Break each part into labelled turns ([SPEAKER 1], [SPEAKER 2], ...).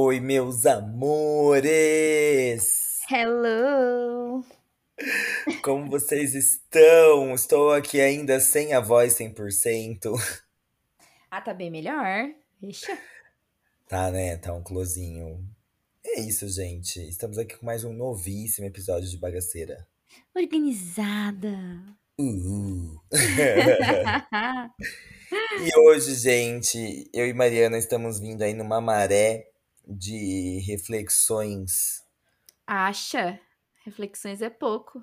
[SPEAKER 1] Oi, meus amores!
[SPEAKER 2] Hello!
[SPEAKER 1] Como vocês estão? Estou aqui ainda sem a voz 100%.
[SPEAKER 2] Ah, tá bem melhor. Ixi.
[SPEAKER 1] Tá, né? Tá um closinho. É isso, gente. Estamos aqui com mais um novíssimo episódio de Bagaceira.
[SPEAKER 2] Organizada.
[SPEAKER 1] Uhul. E hoje, gente, eu e Mariana estamos vindo aí numa maré de reflexões.
[SPEAKER 2] Acha? Reflexões é pouco.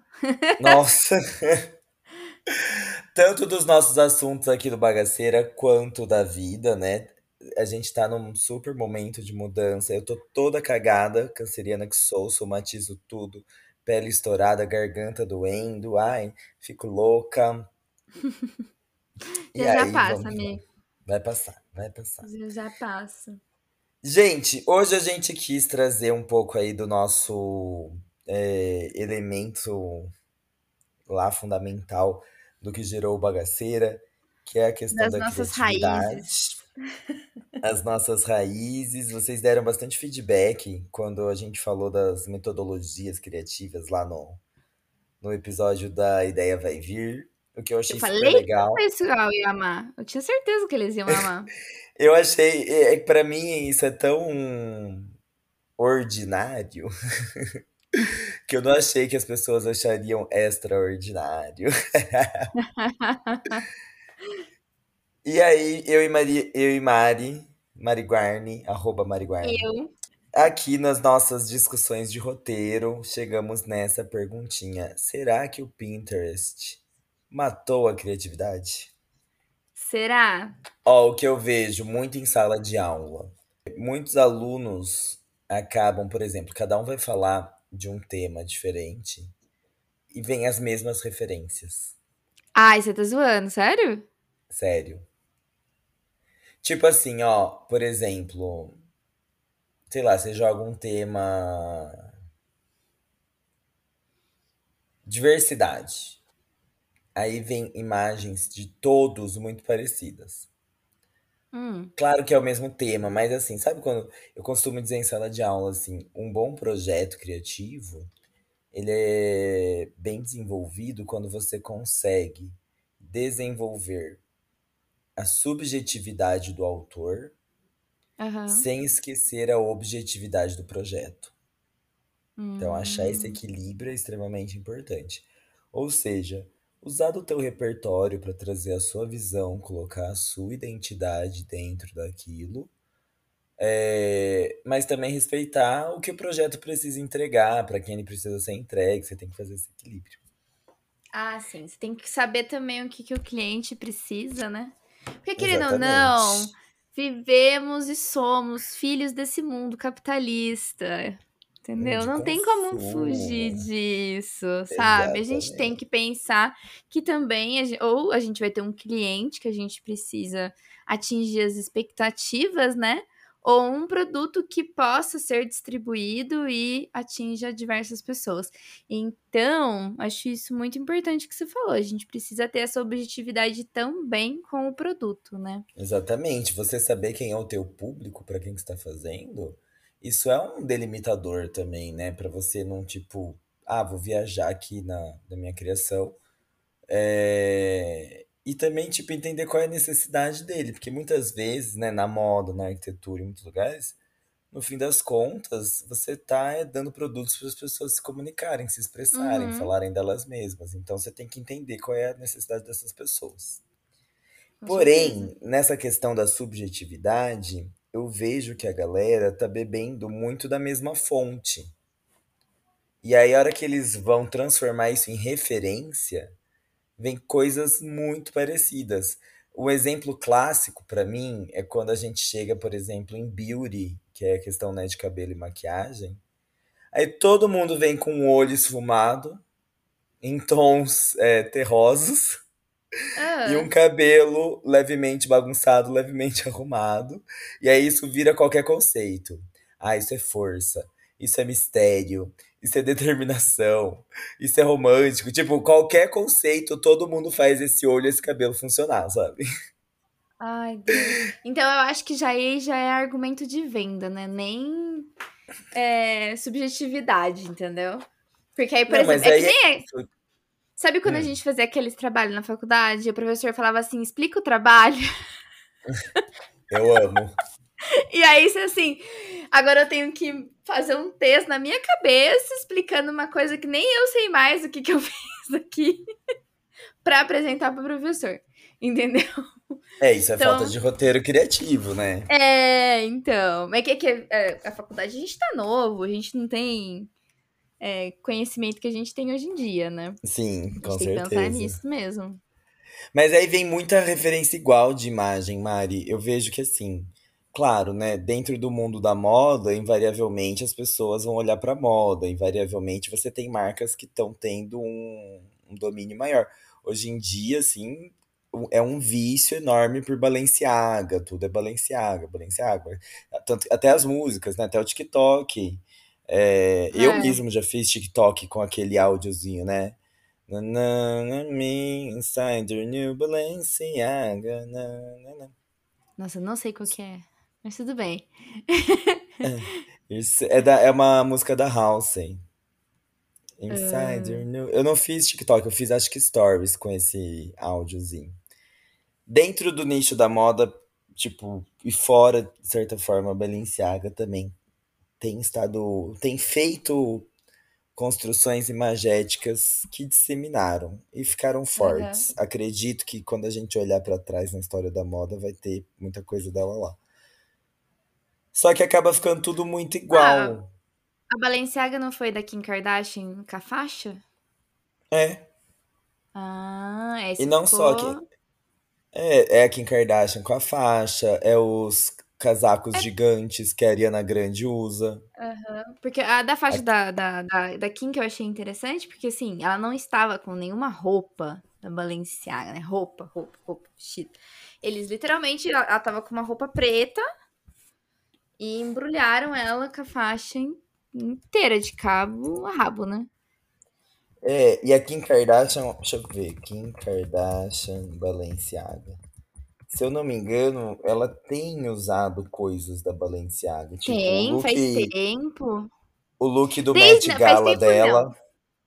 [SPEAKER 1] Nossa! Tanto dos nossos assuntos aqui do Bagaceira quanto da vida, né? A gente tá num super momento de mudança. Eu tô toda cagada, canceriana que sou, somatizo tudo. Pele estourada, garganta doendo, ai, fico louca.
[SPEAKER 2] Já já
[SPEAKER 1] aí,
[SPEAKER 2] passa, amigo.
[SPEAKER 1] Vai passar, vai passar.
[SPEAKER 2] Já já passa.
[SPEAKER 1] Gente, hoje a gente quis trazer um pouco aí do nosso é, elemento lá fundamental do que gerou o Bagaceira, que é a questão
[SPEAKER 2] Das
[SPEAKER 1] da
[SPEAKER 2] nossas
[SPEAKER 1] criatividade.
[SPEAKER 2] raízes.
[SPEAKER 1] As nossas raízes. Vocês deram bastante feedback quando a gente falou das metodologias criativas lá no, no episódio da Ideia Vai Vir, o que eu achei
[SPEAKER 2] Eu falei
[SPEAKER 1] legal.
[SPEAKER 2] que o pessoal ia amar. Eu tinha certeza que eles iam amar.
[SPEAKER 1] Eu achei, é, é, para mim isso é tão ordinário que eu não achei que as pessoas achariam extraordinário. E aí, eu e Mari, eu e Mari, Mariguarne, arroba Mariguarne,
[SPEAKER 2] Eu.
[SPEAKER 1] aqui nas nossas discussões de roteiro, chegamos nessa perguntinha: será que o Pinterest matou a criatividade?
[SPEAKER 2] Será?
[SPEAKER 1] Ó, o que eu vejo muito em sala de aula. Muitos alunos acabam, por exemplo, cada um vai falar de um tema diferente e vem as mesmas referências.
[SPEAKER 2] Ai, você tá zoando, sério?
[SPEAKER 1] Sério. Tipo assim, ó, por exemplo, sei lá, você joga um tema diversidade. Aí vem imagens de todos muito parecidas.
[SPEAKER 2] Hum.
[SPEAKER 1] Claro que é o mesmo tema, mas assim, sabe quando eu costumo dizer em sala de aula assim, um bom projeto criativo, ele é bem desenvolvido quando você consegue desenvolver a subjetividade do autor
[SPEAKER 2] Aham.
[SPEAKER 1] sem esquecer a objetividade do projeto. Então, achar esse
[SPEAKER 2] Hum.
[SPEAKER 1] equilíbrio é extremamente importante. Ou seja, usar do teu repertório para trazer a sua visão, colocar a sua identidade dentro daquilo, é, mas também respeitar o que o projeto precisa entregar, para quem ele precisa ser entregue, você tem que fazer esse equilíbrio.
[SPEAKER 2] Ah, sim. Você tem que saber também o que, que o cliente precisa, né? Porque, querendo ou não, vivemos e somos filhos desse mundo capitalista. Entendeu?
[SPEAKER 1] De
[SPEAKER 2] Não tem como fugir disso, sabe? A gente tem
[SPEAKER 1] Exatamente.
[SPEAKER 2] que pensar que também, a ou a gente vai ter um cliente que a gente precisa atingir as expectativas, né? Ou um produto que possa ser distribuído e atinja diversas pessoas. Então, acho isso muito importante que você falou. A gente precisa ter essa objetividade também com o produto, né?
[SPEAKER 1] Exatamente. Você saber quem é o teu público, para quem que está fazendo, isso é um delimitador também, né? Para você não, tipo, ah, vou viajar aqui na, na minha criação. É, E também, tipo, entender qual é a necessidade dele. Porque muitas vezes, né, na moda, na arquitetura, em muitos lugares, no fim das contas, você tá é, dando produtos para as pessoas se comunicarem, se expressarem,
[SPEAKER 2] Uhum,
[SPEAKER 1] falarem delas mesmas. Então você tem que entender qual é a necessidade dessas pessoas.
[SPEAKER 2] com certeza.
[SPEAKER 1] Porém, nessa questão da subjetividade, eu vejo que a galera tá bebendo muito da mesma fonte. E aí, a hora que eles vão transformar isso em referência, vem coisas muito parecidas. O exemplo clássico para mim é quando a gente chega, por exemplo, em beauty, que é a questão né, de cabelo e maquiagem. Aí todo mundo vem com o olho esfumado, em tons é, terrosos,
[SPEAKER 2] Ah,
[SPEAKER 1] e um cabelo levemente bagunçado, levemente arrumado. E aí isso vira qualquer conceito. Ah, isso é força, isso é mistério, isso é determinação, isso é romântico. Tipo, qualquer conceito, todo mundo faz esse olho e esse cabelo funcionar, sabe?
[SPEAKER 2] ai, Deus. Então eu acho que já aí já é argumento de venda, né? Nem é, subjetividade, entendeu? Porque aí, por
[SPEAKER 1] Não,
[SPEAKER 2] exemplo, é que
[SPEAKER 1] aí
[SPEAKER 2] nem é,
[SPEAKER 1] é.
[SPEAKER 2] Sabe quando a
[SPEAKER 1] Hum,
[SPEAKER 2] gente fazia aqueles trabalhos na faculdade, o professor falava assim, explica o trabalho,
[SPEAKER 1] eu amo.
[SPEAKER 2] e aí você assim, agora eu tenho que fazer um texto na minha cabeça explicando uma coisa que nem eu sei mais o que, que eu fiz aqui pra apresentar pro professor, entendeu?
[SPEAKER 1] É, isso é falta
[SPEAKER 2] Então,
[SPEAKER 1] de roteiro criativo, né?
[SPEAKER 2] é, então, é que, que é, a faculdade a gente tá novo, a gente não tem é, conhecimento que a gente tem hoje em dia, né?
[SPEAKER 1] Sim,
[SPEAKER 2] A gente
[SPEAKER 1] com
[SPEAKER 2] tem que pensar
[SPEAKER 1] certeza.
[SPEAKER 2] nisso mesmo.
[SPEAKER 1] Mas aí vem muita referência igual de imagem, Mari. Eu vejo que assim, claro, né, dentro do mundo da moda, invariavelmente as pessoas vão olhar pra moda, invariavelmente você tem marcas que estão tendo um, um domínio maior. Hoje em dia, assim, é um vício enorme por Balenciaga, tudo é Balenciaga, Balenciaga. Tanto, até as músicas, né, até o TikTok. É, eu
[SPEAKER 2] É.
[SPEAKER 1] mesmo já fiz TikTok com aquele áudiozinho, né? Na, na, na, me inside your new Balenciaga.
[SPEAKER 2] Nossa, não sei qual que é, mas tudo bem.
[SPEAKER 1] Isso é, da, é uma música da Halsey. Inside your new. Eu não fiz TikTok, eu fiz acho que stories com esse áudiozinho. Dentro do nicho da moda, tipo, e fora, de certa forma, Balenciaga também tem estado. tem feito construções imagéticas que disseminaram e ficaram fortes. Acredito que quando a gente olhar pra trás na história da moda, vai ter muita coisa dela lá. Só que acaba ficando tudo muito
[SPEAKER 2] Ah,
[SPEAKER 1] igual.
[SPEAKER 2] a Balenciaga não foi da Kim Kardashian com a faixa?
[SPEAKER 1] É.
[SPEAKER 2] Ah,
[SPEAKER 1] E
[SPEAKER 2] esse
[SPEAKER 1] não só que
[SPEAKER 2] ficou.
[SPEAKER 1] é, é a Kim Kardashian com a faixa, é os casacos
[SPEAKER 2] É,
[SPEAKER 1] gigantes que a Ariana Grande usa.
[SPEAKER 2] porque a da
[SPEAKER 1] A-
[SPEAKER 2] faixa da, da, da, da Kim que eu achei interessante, porque assim, ela não estava com nenhuma roupa da Balenciaga, né? Roupa, roupa, roupa, vestido. Eles literalmente, ela, ela tava com uma roupa preta e embrulharam ela com a faixa in- inteira, de cabo a rabo, né?
[SPEAKER 1] É, e a Kim Kardashian, deixa eu ver, Kim Kardashian Balenciaga. Se eu não me engano, ela tem usado coisas da Balenciaga, tipo
[SPEAKER 2] Tem, faz
[SPEAKER 1] look,
[SPEAKER 2] tempo.
[SPEAKER 1] o look do
[SPEAKER 2] Desde,
[SPEAKER 1] Met
[SPEAKER 2] não, faz
[SPEAKER 1] Gala
[SPEAKER 2] tempo não.
[SPEAKER 1] dela.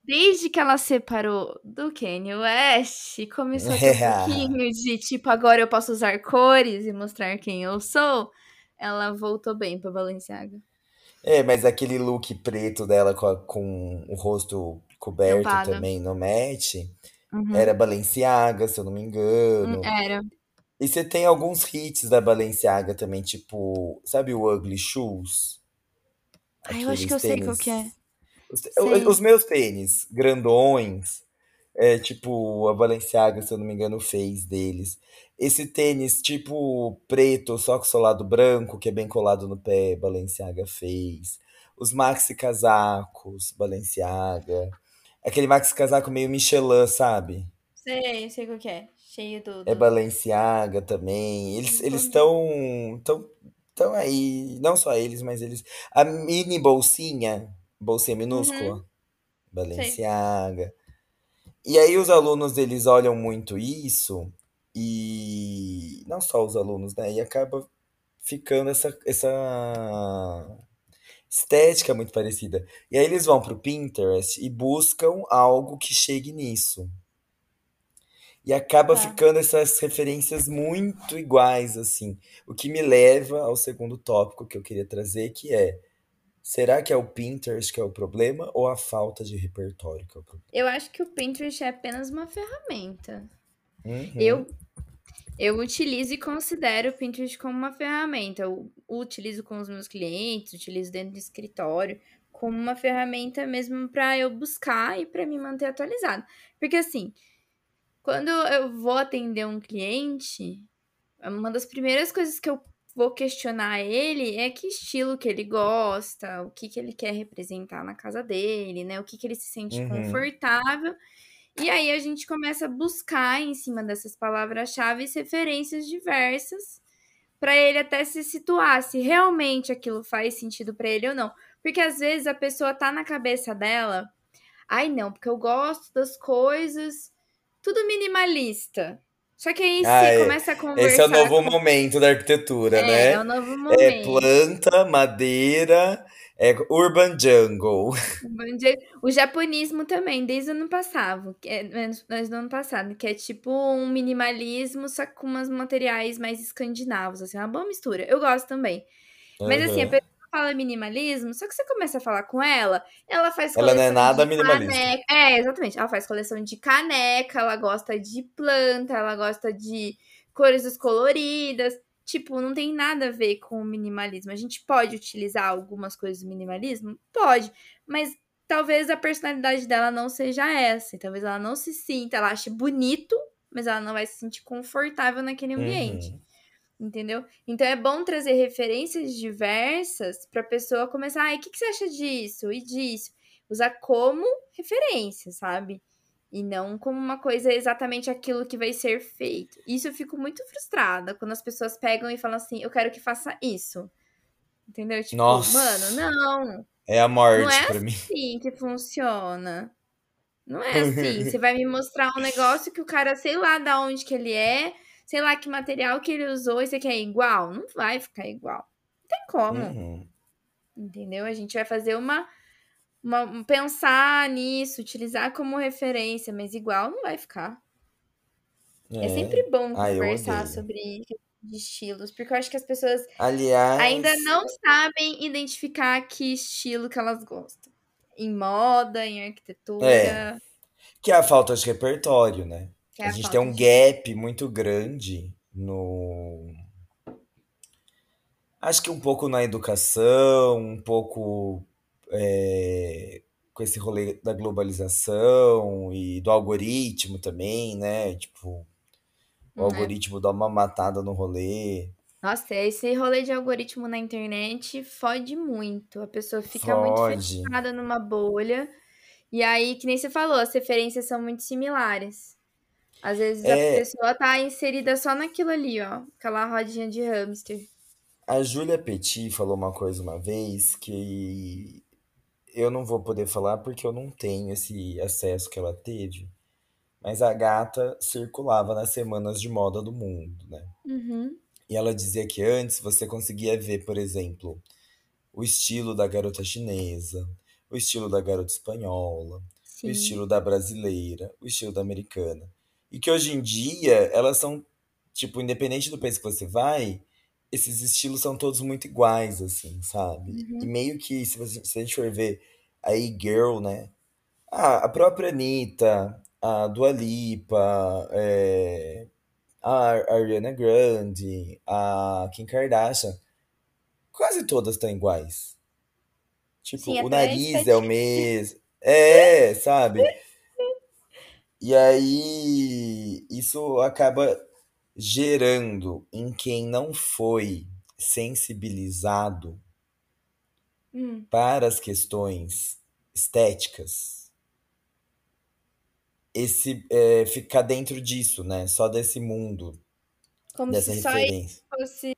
[SPEAKER 2] Desde que ela separou do Kanye West, começou a ter um pouquinho de tipo, agora eu posso usar cores e mostrar quem eu sou. Ela voltou bem pra Balenciaga.
[SPEAKER 1] É, mas aquele look preto dela com, a- com o rosto coberto
[SPEAKER 2] Tampada.
[SPEAKER 1] também no era
[SPEAKER 2] Uhum.
[SPEAKER 1] Balenciaga, se eu não me engano.
[SPEAKER 2] Era.
[SPEAKER 1] E você tem alguns hits da Balenciaga também, tipo, sabe o Ugly Shoes?
[SPEAKER 2] Ai, eu acho que eu sei qual que é.
[SPEAKER 1] tênis. Os, os meus tênis, grandões, é tipo, a Balenciaga, se eu não me engano, fez deles. Esse tênis, tipo, preto, só com solado branco, que é bem colado no pé, Balenciaga fez. Os maxi casacos, Balenciaga. Aquele maxi casaco meio Michelin, sabe?
[SPEAKER 2] Sei, sei qual que é. Cheio do,
[SPEAKER 1] É Balenciaga também. Eles estão tão, tão aí, não só eles, mas eles. A mini bolsinha, bolsinha
[SPEAKER 2] Uhum.
[SPEAKER 1] minúscula,
[SPEAKER 2] Sei.
[SPEAKER 1] Balenciaga. E aí os alunos eles olham muito isso e não só os alunos, né? E acaba ficando essa essa estética muito parecida. E aí eles vão pro Pinterest e buscam algo que chegue nisso. E acaba
[SPEAKER 2] Tá.
[SPEAKER 1] ficando essas referências muito iguais, assim. O que me leva ao segundo tópico que eu queria trazer, que é: será que é o Pinterest que é o problema ou a falta de repertório que é o problema?
[SPEAKER 2] Eu acho que o Pinterest é apenas uma ferramenta.
[SPEAKER 1] Uhum.
[SPEAKER 2] Eu Eu utilizo e considero o Pinterest como uma ferramenta. Eu utilizo com os meus clientes, utilizo dentro do escritório, como uma ferramenta mesmo para eu buscar e para me manter atualizada. Porque assim, quando eu vou atender um cliente, uma das primeiras coisas que eu vou questionar ele é que estilo que ele gosta, o que, que ele quer representar na casa dele, né? O que, que ele se sente
[SPEAKER 1] Uhum.
[SPEAKER 2] confortável. E aí a gente começa a buscar em cima dessas palavras-chave referências diversas para ele até se situar se realmente aquilo faz sentido para ele ou não. Porque às vezes a pessoa tá na cabeça dela, ai não, porque eu gosto das coisas tudo minimalista. Só que aí
[SPEAKER 1] Ah,
[SPEAKER 2] se
[SPEAKER 1] é.
[SPEAKER 2] começa a conversar
[SPEAKER 1] Esse é o novo
[SPEAKER 2] com...
[SPEAKER 1] momento da arquitetura,
[SPEAKER 2] É,
[SPEAKER 1] né?
[SPEAKER 2] é o novo
[SPEAKER 1] É
[SPEAKER 2] momento.
[SPEAKER 1] planta, madeira, é urban jungle.
[SPEAKER 2] O japonismo também, desde o ano passado, que é, mas do ano passado, que é tipo um minimalismo, só com umas materiais mais escandinavos, assim, uma boa mistura. Eu gosto também. Mas assim, a
[SPEAKER 1] Aham.
[SPEAKER 2] pessoa fala minimalismo, só que você começa a falar com ela, ela faz
[SPEAKER 1] Ela não é nada minimalista.
[SPEAKER 2] caneca. É, exatamente. Ela faz coleção de caneca, ela gosta de planta, ela gosta de cores coloridas. Tipo, não tem nada a ver com o minimalismo. A gente pode utilizar algumas coisas do minimalismo? Pode. Mas talvez a personalidade dela não seja essa. Talvez ela não se sinta, ela ache bonito, mas ela não vai se sentir confortável naquele ambiente.
[SPEAKER 1] Uhum.
[SPEAKER 2] Entendeu? Então é bom trazer referências diversas para a pessoa começar. Ai, o que, que você acha disso e disso? Usar como referência, sabe? E não como uma coisa exatamente aquilo que vai ser feito. Isso eu fico muito frustrada quando as pessoas pegam e falam assim: eu quero que faça isso. Entendeu? Tipo,
[SPEAKER 1] Nossa.
[SPEAKER 2] mano, não.
[SPEAKER 1] É a morte
[SPEAKER 2] Não é
[SPEAKER 1] pra mim.
[SPEAKER 2] assim que funciona. Não é assim. Você vai me mostrar um negócio que o cara, sei lá da onde que ele é, sei lá que material que ele usou e você quer igual. Não vai ficar igual. Não tem como.
[SPEAKER 1] Uhum.
[SPEAKER 2] Entendeu? A gente vai fazer uma, uma. um pensar nisso, utilizar como referência, mas igual não vai ficar. É,
[SPEAKER 1] É.
[SPEAKER 2] sempre bom
[SPEAKER 1] Ah,
[SPEAKER 2] conversar
[SPEAKER 1] odeio.
[SPEAKER 2] sobre de estilos, porque eu acho que as pessoas
[SPEAKER 1] Aliás,
[SPEAKER 2] ainda não sabem identificar que estilo que elas gostam. Em moda, em arquitetura.
[SPEAKER 1] É. que é a falta de repertório, né?
[SPEAKER 2] Que é
[SPEAKER 1] a
[SPEAKER 2] a
[SPEAKER 1] gente tem um
[SPEAKER 2] de-
[SPEAKER 1] gap muito grande no. Acho que um pouco na educação, um pouco é, com esse rolê da globalização e do algoritmo também, né? Tipo, o
[SPEAKER 2] Hum, é.
[SPEAKER 1] algoritmo dá uma matada no rolê.
[SPEAKER 2] Nossa, esse rolê de algoritmo na internet fode muito. A pessoa fica muito
[SPEAKER 1] Fode.
[SPEAKER 2] fechada numa bolha. E aí, que nem você falou, as referências são muito similares. Às vezes a
[SPEAKER 1] É.
[SPEAKER 2] pessoa tá inserida só naquilo ali, ó. Aquela rodinha de hamster.
[SPEAKER 1] A Júlia Petit falou uma coisa uma vez que eu não vou poder falar porque eu não tenho esse acesso que ela teve. Mas a gata circulava nas semanas de moda do mundo, né?
[SPEAKER 2] Uhum.
[SPEAKER 1] E ela dizia que antes você conseguia ver, por exemplo, o estilo da garota chinesa, o estilo da garota espanhola, o
[SPEAKER 2] Sim.
[SPEAKER 1] estilo da brasileira, o estilo da americana. E que hoje em dia elas são, tipo, independente do país que você vai, esses estilos são todos muito iguais, assim, sabe?
[SPEAKER 2] Uhum.
[SPEAKER 1] E meio que, se, você, se a gente for ver a E-Girl, né? Ah, a própria Anitta, a Dua Lipa, é, a Ariana Grande, a Kim Kardashian, quase todas estão iguais. Tipo,
[SPEAKER 2] Sim,
[SPEAKER 1] o nariz é o
[SPEAKER 2] estética.
[SPEAKER 1] mesmo. É, sabe? E aí, isso acaba gerando em quem não foi sensibilizado
[SPEAKER 2] Hum.
[SPEAKER 1] para as questões estéticas, esse é, ficar dentro disso, né? Só desse mundo,
[SPEAKER 2] Como
[SPEAKER 1] dessa
[SPEAKER 2] se só
[SPEAKER 1] referência.
[SPEAKER 2] fosse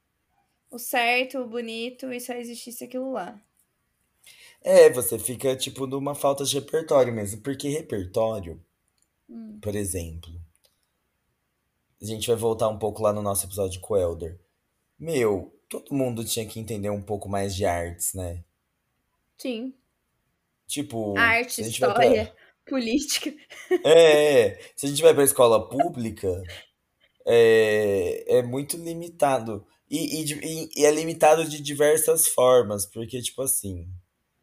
[SPEAKER 2] o certo, o bonito e só existisse aquilo lá.
[SPEAKER 1] É, você fica, tipo, numa falta de repertório mesmo. Porque repertório,
[SPEAKER 2] Hum.
[SPEAKER 1] por exemplo, a gente vai voltar um pouco lá no nosso episódio com o Elder. Meu, todo mundo tinha que entender um pouco mais de artes, né?
[SPEAKER 2] Sim.
[SPEAKER 1] Tipo,
[SPEAKER 2] Arte,
[SPEAKER 1] se a gente vai pra...
[SPEAKER 2] história, política.
[SPEAKER 1] É, é, se a gente vai pra escola pública, é, é muito limitado. E, e- e é limitado de diversas formas, porque, tipo assim,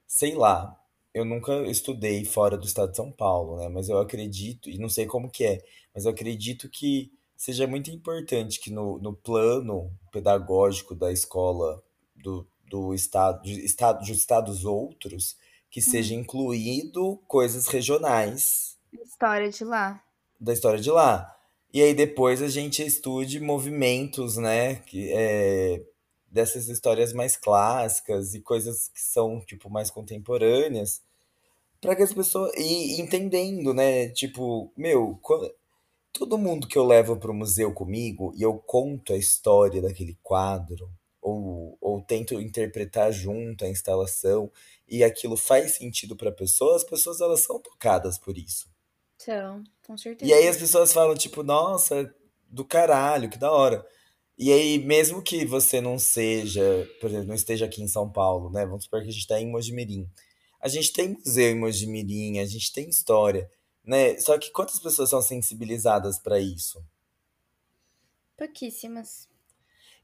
[SPEAKER 1] sei lá, eu nunca estudei fora do estado de São Paulo, né? Mas eu acredito, e não sei como que é, mas eu acredito que seja muito importante que no, no plano pedagógico da escola do, do estado, de, estado, de estados outros, que seja incluído coisas regionais
[SPEAKER 2] História de lá.
[SPEAKER 1] da história de lá. E aí depois a gente estude movimentos, né? Que, é, dessas histórias mais clássicas e coisas que são, tipo, mais contemporâneas. para que as pessoas. E entendendo, né? Tipo, meu, todo mundo que eu levo para o museu comigo e eu conto a história daquele quadro, ou, ou tento interpretar junto a instalação, e aquilo faz sentido para a pessoa, as pessoas elas são tocadas por isso.
[SPEAKER 2] São, com certeza.
[SPEAKER 1] E aí as pessoas falam, tipo, nossa, do caralho, que da hora. E aí, mesmo que você não seja, por exemplo, não esteja aqui em São Paulo, né? Vamos supor que a gente está em Mojimirim. A gente tem museu em Mojimirim, a gente tem história, né? Só que quantas pessoas são sensibilizadas para isso?
[SPEAKER 2] Pouquíssimas.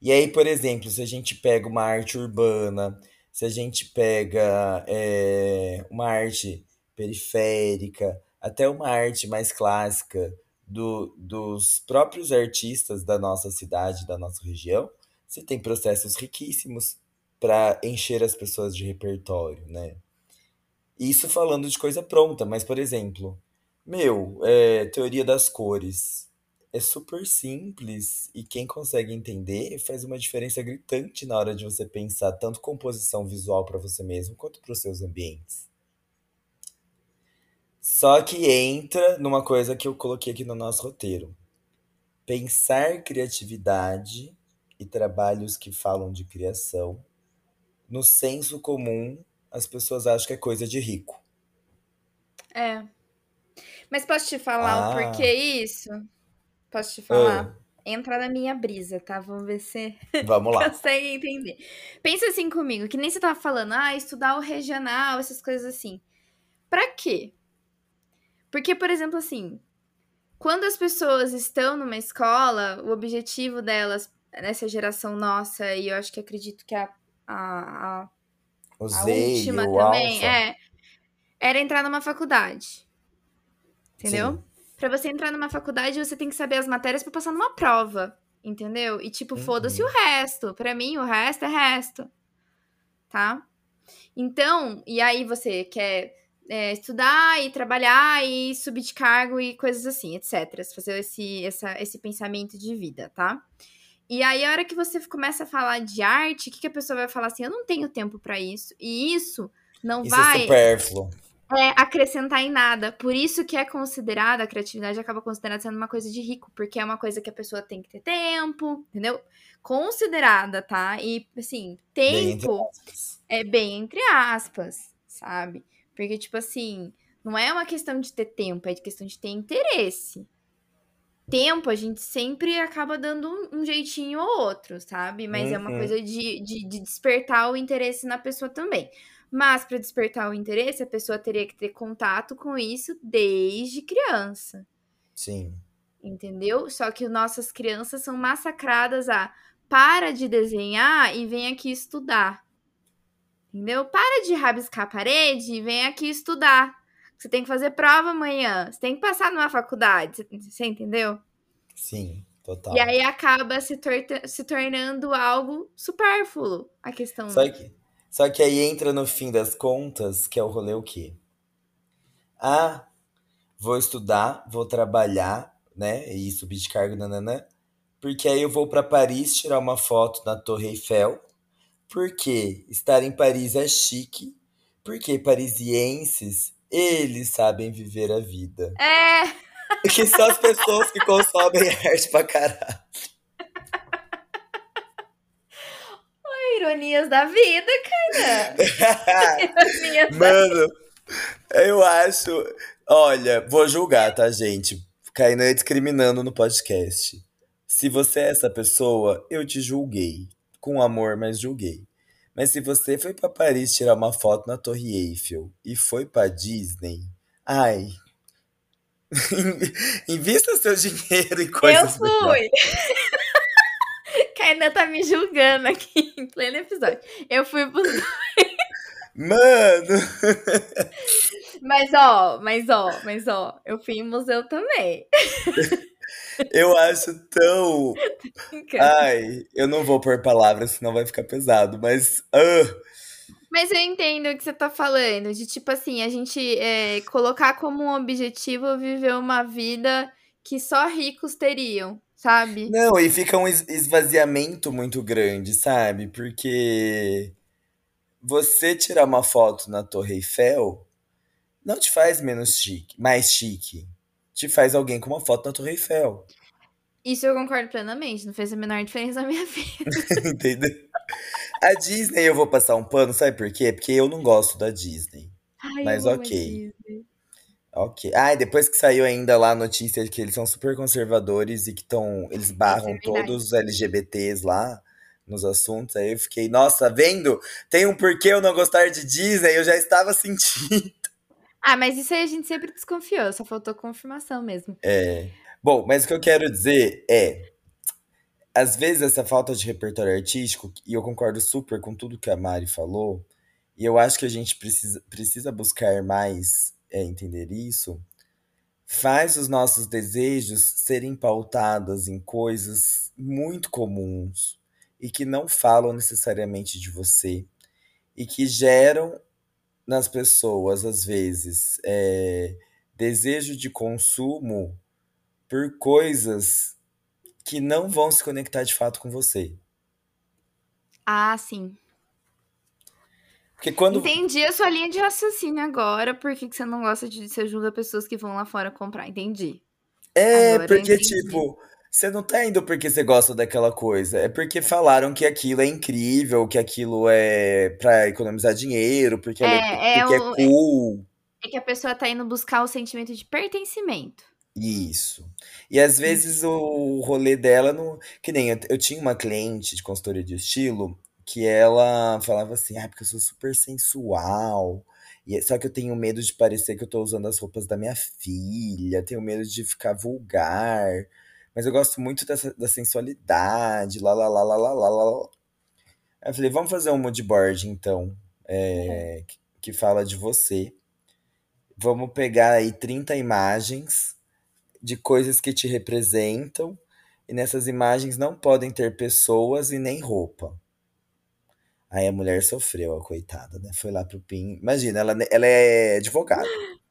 [SPEAKER 1] E aí, por exemplo, se a gente pega uma arte urbana, se a gente pega é, uma arte periférica, até uma arte mais clássica do, dos próprios artistas da nossa cidade, da nossa região, você tem processos riquíssimos para encher as pessoas de repertório, né? Isso falando de coisa pronta, mas, por exemplo, meu, é, teoria das cores é super simples e quem consegue entender faz uma diferença gritante na hora de você pensar tanto composição visual para você mesmo quanto para os seus ambientes. Só que entra numa coisa que eu coloquei aqui no nosso roteiro. Pensar criatividade e trabalhos que falam de criação, no senso comum, as pessoas acham que é coisa de rico.
[SPEAKER 2] É. Mas posso te falar ah. o porquê isso? Posso te falar? Ah. Entra na minha brisa, tá? Vamos ver se
[SPEAKER 1] Vamos lá.
[SPEAKER 2] consegue entender. Pensa assim comigo, que nem você tava falando, ah, estudar o regional, essas coisas assim. Pra quê? Porque, por exemplo, assim, quando as pessoas estão numa escola, o objetivo delas, nessa geração nossa, e eu acho que acredito que a, a, a,
[SPEAKER 1] o a última também, alfa.
[SPEAKER 2] é, era entrar numa faculdade. Entendeu? Para você entrar numa faculdade, você tem que saber as matérias para passar numa prova. Entendeu? E, tipo, uhum. foda-se o resto. Para mim, o resto é resto. Tá? Então, e aí você quer é, estudar e trabalhar e subir de cargo e coisas assim, etc. Fazer esse, essa, esse pensamento de vida, tá? E aí, a hora que você começa a falar de arte, o que, que a pessoa vai falar assim? Eu não tenho tempo para isso. E isso não
[SPEAKER 1] isso
[SPEAKER 2] é vai.
[SPEAKER 1] É supérfluo.
[SPEAKER 2] É, acrescentar em nada. Por isso que é considerada, a criatividade acaba considerada sendo uma coisa de rico, porque é uma coisa que a pessoa tem que ter tempo, entendeu? Considerada, tá? E, assim, tempo bem é bem entre aspas, sabe? Porque, tipo assim, não é uma questão de ter tempo, é de questão de ter interesse. Tempo, a gente sempre acaba dando um, um jeitinho ou outro, sabe? Mas uhum. é uma uhum. coisa de, de, de, despertar o interesse na pessoa também. Mas, para despertar o interesse, a pessoa teria que ter contato com isso desde criança.
[SPEAKER 1] Sim.
[SPEAKER 2] Entendeu? Só que nossas crianças são massacradas a para de desenhar e vem aqui estudar. Entendeu? Para de rabiscar a parede e vem aqui estudar. Você tem que fazer prova amanhã. Você tem que passar numa faculdade. Você entendeu?
[SPEAKER 1] Sim, total.
[SPEAKER 2] E aí acaba se, tor se tornando algo supérfluo a questão.
[SPEAKER 1] Só que, só que aí entra no fim das contas, que é o rolê o quê? Ah, vou estudar, vou trabalhar, né? E subir de cargo, nananã. Porque aí eu vou para Paris tirar uma foto na Torre Eiffel porque estar em Paris é chique, porque parisienses, eles sabem viver a vida.
[SPEAKER 2] É!
[SPEAKER 1] Que são as pessoas que consomem arte pra caralho.
[SPEAKER 2] ironias da vida, cara.
[SPEAKER 1] ironias Mano, eu acho. Olha, vou julgar, tá, gente? Kainan discriminando no podcast. Se você é essa pessoa, eu te julguei com amor, mas julguei. Mas se você foi para Paris tirar uma foto na Torre Eiffel e foi para Disney, ai. Invista seu dinheiro em coisas.
[SPEAKER 2] Eu fui! Kainan tá me julgando aqui em pleno episódio. Eu fui pros dois.
[SPEAKER 1] Mano!
[SPEAKER 2] Mas ó, mas ó, mas ó, eu fui em museu também.
[SPEAKER 1] Eu acho tão. Ai, eu não vou pôr palavras, senão vai ficar pesado, mas. Uh...
[SPEAKER 2] Mas eu entendo o que você tá falando, de tipo assim, a gente é, colocar como um objetivo viver uma vida que só ricos teriam, sabe?
[SPEAKER 1] Não, e fica um es- esvaziamento muito grande, sabe? Porque você tirar uma foto na Torre Eiffel não te faz menos chique, mais chique. Te faz alguém com uma foto na Torre Eiffel.
[SPEAKER 2] Isso eu concordo plenamente, não fez a menor diferença na minha vida.
[SPEAKER 1] Entendeu? A Disney eu vou passar um pano, sabe por quê? Porque eu não gosto da Disney.
[SPEAKER 2] Ai,
[SPEAKER 1] Mas ok, ok. Ah, e depois que saiu ainda lá a notícia de que eles são super conservadores e que estão, eles
[SPEAKER 2] é
[SPEAKER 1] barram
[SPEAKER 2] verdade.
[SPEAKER 1] todos os LGBTs lá nos assuntos, aí eu fiquei, nossa, vendo? Tem um porquê eu não gostar de Disney, eu já estava sentindo.
[SPEAKER 2] Ah, mas isso aí a gente sempre desconfiou, só faltou confirmação mesmo.
[SPEAKER 1] Bom, mas o que eu quero dizer é, às vezes essa falta de repertório artístico, e eu concordo super com tudo que a Mari falou, e eu acho que a gente precisa, precisa buscar mais é, entender isso, faz os nossos desejos serem pautados em coisas muito comuns e que não falam necessariamente de você e que geram nas pessoas, às vezes, é, desejo de consumo por coisas que não vão se conectar de fato com você.
[SPEAKER 2] Ah, sim.
[SPEAKER 1] Porque quando.
[SPEAKER 2] Entendi a sua linha de raciocínio agora, por que você não gosta de você julga pessoas que vão lá fora comprar. Entendi.
[SPEAKER 1] É,
[SPEAKER 2] Agora
[SPEAKER 1] porque, tipo, você não tá indo porque você gosta daquela coisa. É porque falaram que aquilo é incrível, que aquilo é pra economizar dinheiro, porque, é,
[SPEAKER 2] É, é
[SPEAKER 1] porque é
[SPEAKER 2] o,
[SPEAKER 1] cool.
[SPEAKER 2] é que a pessoa tá indo buscar o sentimento de pertencimento.
[SPEAKER 1] Isso. E às
[SPEAKER 2] Isso.
[SPEAKER 1] vezes o rolê dela não. Que nem eu, eu tinha uma cliente de consultoria de estilo que ela falava assim, ah, porque eu sou super sensual. E, é- só que eu tenho medo de parecer que eu tô usando as roupas da minha filha, tenho medo de ficar vulgar. Mas eu gosto muito dessa, da sensualidade, lá, lá, lá, lá, lá, lá, lá. Aí eu falei, vamos fazer um mood board, então,
[SPEAKER 2] É.
[SPEAKER 1] é, que, que fala de você. Vamos pegar aí 30 imagens de coisas que te representam, e nessas imagens não podem ter pessoas e nem roupa. Aí a mulher sofreu, a coitada, né? Foi lá pro PIN. Imagina, ela, ela é advogada.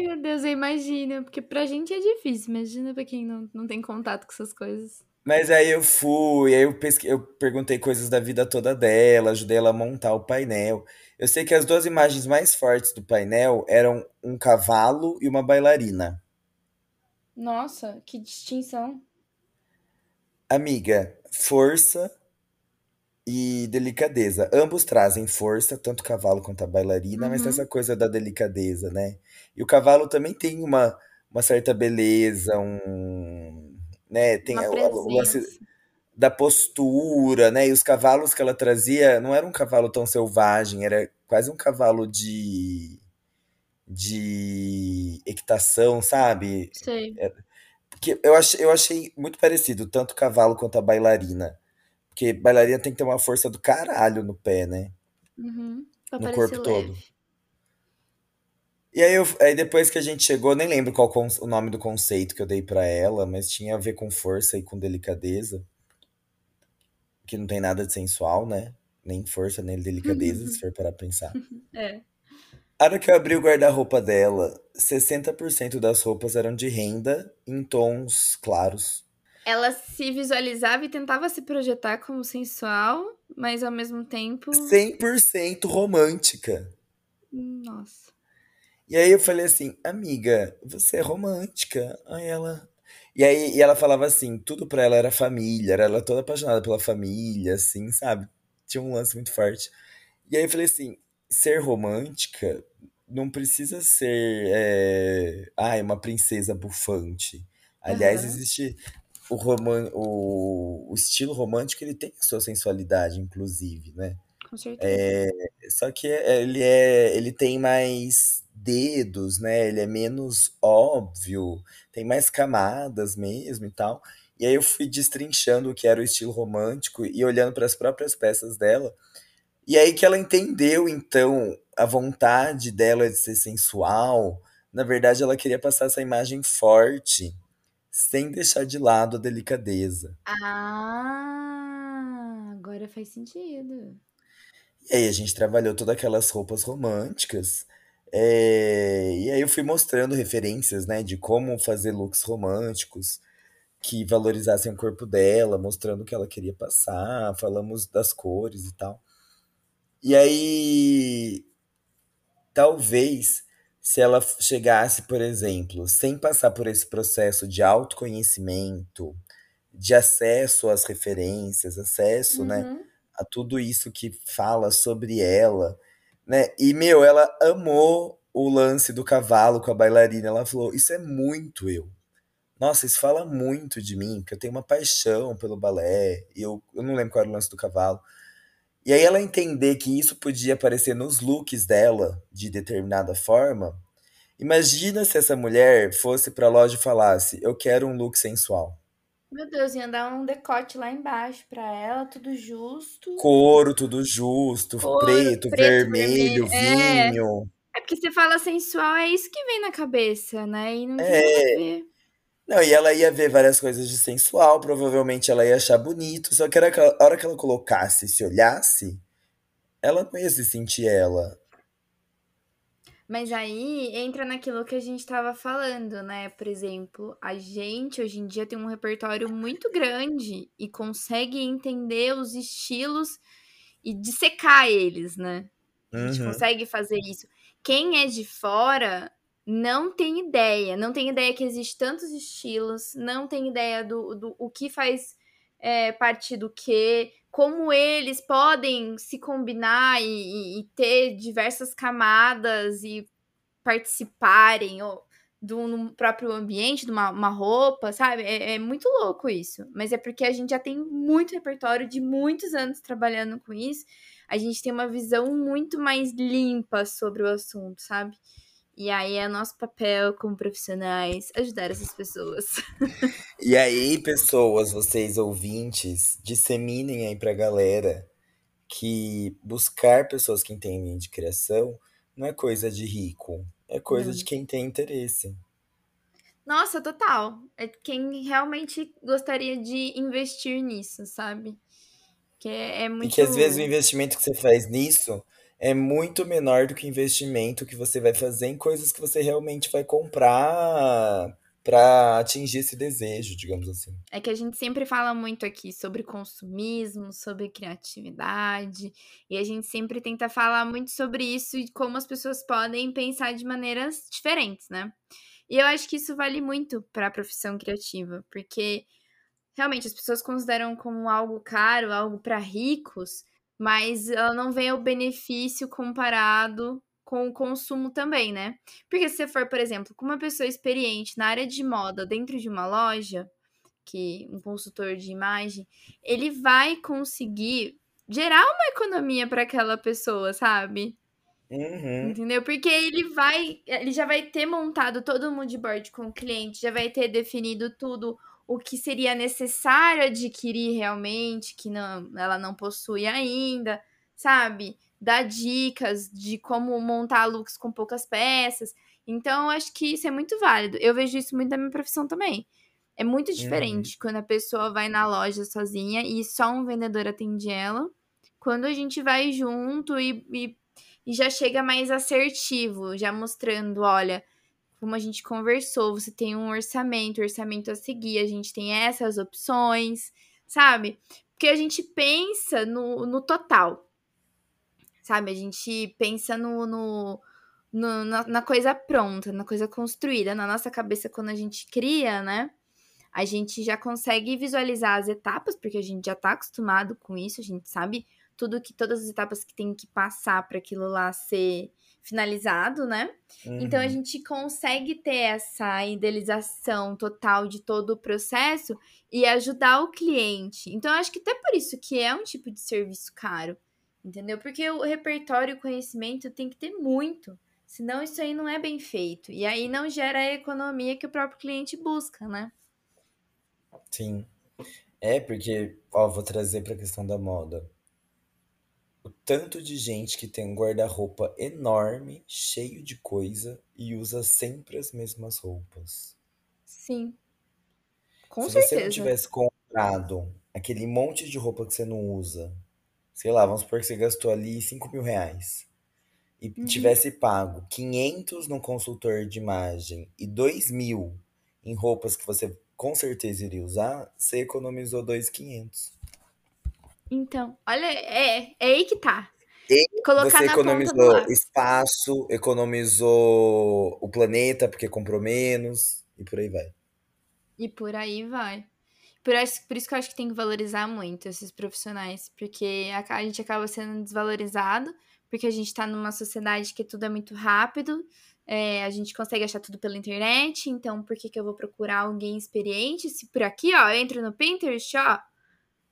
[SPEAKER 2] Ai, meu Deus, eu imagino. Porque pra gente é difícil. Imagina pra quem não, não tem contato com essas coisas.
[SPEAKER 1] Mas aí eu fui, aí eu, pesque... eu perguntei coisas da vida toda dela, ajudei ela a montar o painel. Eu sei que as duas imagens mais fortes do painel eram um cavalo e uma bailarina.
[SPEAKER 2] Nossa, que distinção.
[SPEAKER 1] Amiga, força e delicadeza. Ambos trazem força, tanto o cavalo quanto a bailarina, mas tem
[SPEAKER 2] Uhum.
[SPEAKER 1] essa coisa da delicadeza, né? E o cavalo também tem uma, uma certa beleza, um, né? Tem
[SPEAKER 2] Uma
[SPEAKER 1] o, lance da postura, né? E os cavalos que ela trazia não era um cavalo tão selvagem, era quase um cavalo de, de equitação, sabe?
[SPEAKER 2] Sei.
[SPEAKER 1] Porque eu achei, eu achei muito parecido, tanto o cavalo quanto a bailarina. Porque bailarina tem que ter uma força do caralho no pé, né?
[SPEAKER 2] Uhum.
[SPEAKER 1] No corpo
[SPEAKER 2] leve.
[SPEAKER 1] todo. E aí, eu- aí depois que a gente chegou, nem lembro qual o nome do conceito que eu dei pra ela, mas tinha a ver com força e com delicadeza, que não tem nada de sensual, né? Nem força, nem delicadeza, se for para pensar.
[SPEAKER 2] É.
[SPEAKER 1] A hora que eu abri o guarda-roupa dela, 60% das roupas eram de renda em tons claros.
[SPEAKER 2] Ela se visualizava e tentava se projetar como sensual, mas ao mesmo tempo.
[SPEAKER 1] 100% romântica.
[SPEAKER 2] Nossa.
[SPEAKER 1] E aí eu falei assim, amiga, você é romântica. Aí ela. E aí e ela falava assim, tudo pra ela era família, era ela toda apaixonada pela família, assim, sabe? Tinha um lance muito forte. E aí eu falei assim, ser romântica não precisa ser, é... ai, uma princesa bufante. Aliás,
[SPEAKER 2] Aham.
[SPEAKER 1] existe o, roman... o... o estilo romântico, ele tem a sua sensualidade, inclusive, né?
[SPEAKER 2] Com certeza.
[SPEAKER 1] Só que é- ele é, ele tem mais dedos, né? Ele é menos óbvio, tem mais camadas mesmo e tal. E aí eu fui destrinchando o que era o estilo romântico e olhando para as próprias peças dela. E aí que ela entendeu, então, a vontade dela de ser sensual. Na verdade, ela queria passar essa imagem forte, sem deixar de lado a delicadeza.
[SPEAKER 2] Ah, agora faz sentido.
[SPEAKER 1] E aí a gente trabalhou todas aquelas roupas românticas. É, e aí eu fui mostrando referências, né, de como fazer looks românticos que valorizassem o corpo dela, mostrando o que ela queria passar, falamos das cores e tal. E aí, talvez, se ela chegasse, por exemplo, sem passar por esse processo de autoconhecimento, de acesso às referências, acesso, né,
[SPEAKER 2] Uhum.
[SPEAKER 1] a tudo isso que fala sobre ela, né? E, meu, ela amou o lance do cavalo com a bailarina. Ela falou: Isso é muito eu. Nossa, isso fala muito de mim, porque eu tenho uma paixão pelo balé. E eu, eu não lembro qual era o lance do cavalo. E aí ela entender que isso podia aparecer nos looks dela de determinada forma. Imagina se essa mulher fosse pra loja e falasse: Eu quero um look sensual.
[SPEAKER 2] Meu Deus, ia dar um decote lá embaixo pra ela, tudo justo.
[SPEAKER 1] Couro, tudo justo,
[SPEAKER 2] Couro,
[SPEAKER 1] preto,
[SPEAKER 2] preto, vermelho.
[SPEAKER 1] vermelho,
[SPEAKER 2] É.
[SPEAKER 1] vinho.
[SPEAKER 2] É porque você fala sensual, é isso que vem na cabeça, né? E não tem nada a
[SPEAKER 1] É.
[SPEAKER 2] ver.
[SPEAKER 1] Não, e ela ia ver várias coisas de sensual, provavelmente ela ia achar bonito, só que era a hora que ela colocasse e se olhasse, ela não ia se sentir ela.
[SPEAKER 2] Mas aí entra naquilo que a gente estava falando, né? Por exemplo, a gente hoje em dia tem um repertório muito grande e consegue entender os estilos e dissecar eles, né? A gente
[SPEAKER 1] Uhum.
[SPEAKER 2] consegue fazer isso. Quem é de fora não tem ideia, não tem ideia que existe tantos estilos, não tem ideia do, do o que faz é, parte do que, como eles podem se combinar e, e- ter diversas camadas e participarem ou, do no próprio ambiente, de uma, uma roupa, sabe? É, é muito louco isso. Mas é porque a gente já tem muito repertório de muitos anos trabalhando com isso. A gente tem uma visão muito mais limpa sobre o assunto, sabe? E aí é nosso papel como profissionais ajudar essas pessoas.
[SPEAKER 1] E aí, pessoas, vocês ouvintes, disseminem aí pra galera que buscar pessoas que entendem de criação não é coisa de rico, é coisa
[SPEAKER 2] Não.
[SPEAKER 1] de quem tem interesse.
[SPEAKER 2] Nossa, total. É quem realmente gostaria de investir nisso, sabe? Que é, é
[SPEAKER 1] E
[SPEAKER 2] muito.
[SPEAKER 1] que às vezes o investimento que você faz nisso é muito menor do que o investimento que você vai fazer em coisas que você realmente vai comprar pra atingir esse desejo, digamos assim.
[SPEAKER 2] É que a gente sempre fala muito aqui sobre consumismo, sobre criatividade, e a gente sempre tenta falar muito sobre isso e como as pessoas podem pensar de maneiras diferentes, né? E eu acho que isso vale muito para a profissão criativa, porque realmente as pessoas consideram como algo caro, algo para ricos, mas ela não vê o benefício comparado com o consumo também, né? Porque se você for, por exemplo, com uma pessoa experiente na área de moda dentro de uma loja, que um consultor de imagem, ele vai conseguir gerar uma economia para aquela pessoa, sabe?
[SPEAKER 1] Uhum.
[SPEAKER 2] Entendeu? Porque ele vai, ele já vai ter montado todo o mood board com o cliente, já vai ter definido tudo o que seria necessário adquirir realmente, que não, ela não possui ainda, sabe? Dar dicas de como montar looks com poucas peças. Então, eu acho que isso é muito válido. Eu vejo isso muito na minha profissão também. É muito diferente quando a pessoa vai na loja sozinha e só um vendedor atende ela. Quando a gente vai junto e, e, e já chega mais assertivo, já mostrando, olha, como a gente conversou, você tem um orçamento, orçamento a seguir, a gente tem essas opções, sabe? Porque a gente pensa no, no total, sabe? A gente pensa no, no, no na, na, coisa pronta, na coisa construída. Na nossa cabeça, quando a gente cria, né? A gente já consegue visualizar as etapas, porque a gente já tá acostumado com isso, a gente sabe tudo que todas as etapas que tem que passar para aquilo lá ser finalizado, né? Uhum. Então a gente consegue ter essa idealização total de todo o processo e ajudar o cliente. Então eu acho que até por isso que é um tipo de serviço caro, entendeu? Porque o repertório e o conhecimento tem que ter muito, senão isso aí não é bem feito. E aí não gera a economia que o próprio cliente busca, né?
[SPEAKER 1] Sim. É, porque, ó, vou trazer para a questão da moda o tanto de gente que tem um guarda-roupa enorme, cheio de coisa e usa sempre as mesmas roupas.
[SPEAKER 2] Sim. Com
[SPEAKER 1] Se
[SPEAKER 2] certeza.
[SPEAKER 1] você não tivesse comprado aquele monte de roupa que você não usa, sei lá, vamos supor que você gastou ali 5 mil reais. e
[SPEAKER 2] Uhum.
[SPEAKER 1] tivesse pago 500 no consultor de imagem e 2 mil em roupas que você com certeza iria usar, você economizou 2.500.
[SPEAKER 2] Então, olha, é, é aí que tá.
[SPEAKER 1] E
[SPEAKER 2] Colocar
[SPEAKER 1] você economizou espaço, economizou o planeta porque comprou menos e por aí vai.
[SPEAKER 2] E por aí vai. Por, isso- por isso que eu acho que tem que valorizar muito esses profissionais, porque a, a gente acaba sendo desvalorizado, porque a gente tá numa sociedade que tudo é muito rápido, é, a gente consegue achar tudo pela internet, então por que, que eu vou procurar alguém experiente? Se por aqui, ó, eu entro no Pinterest, ó,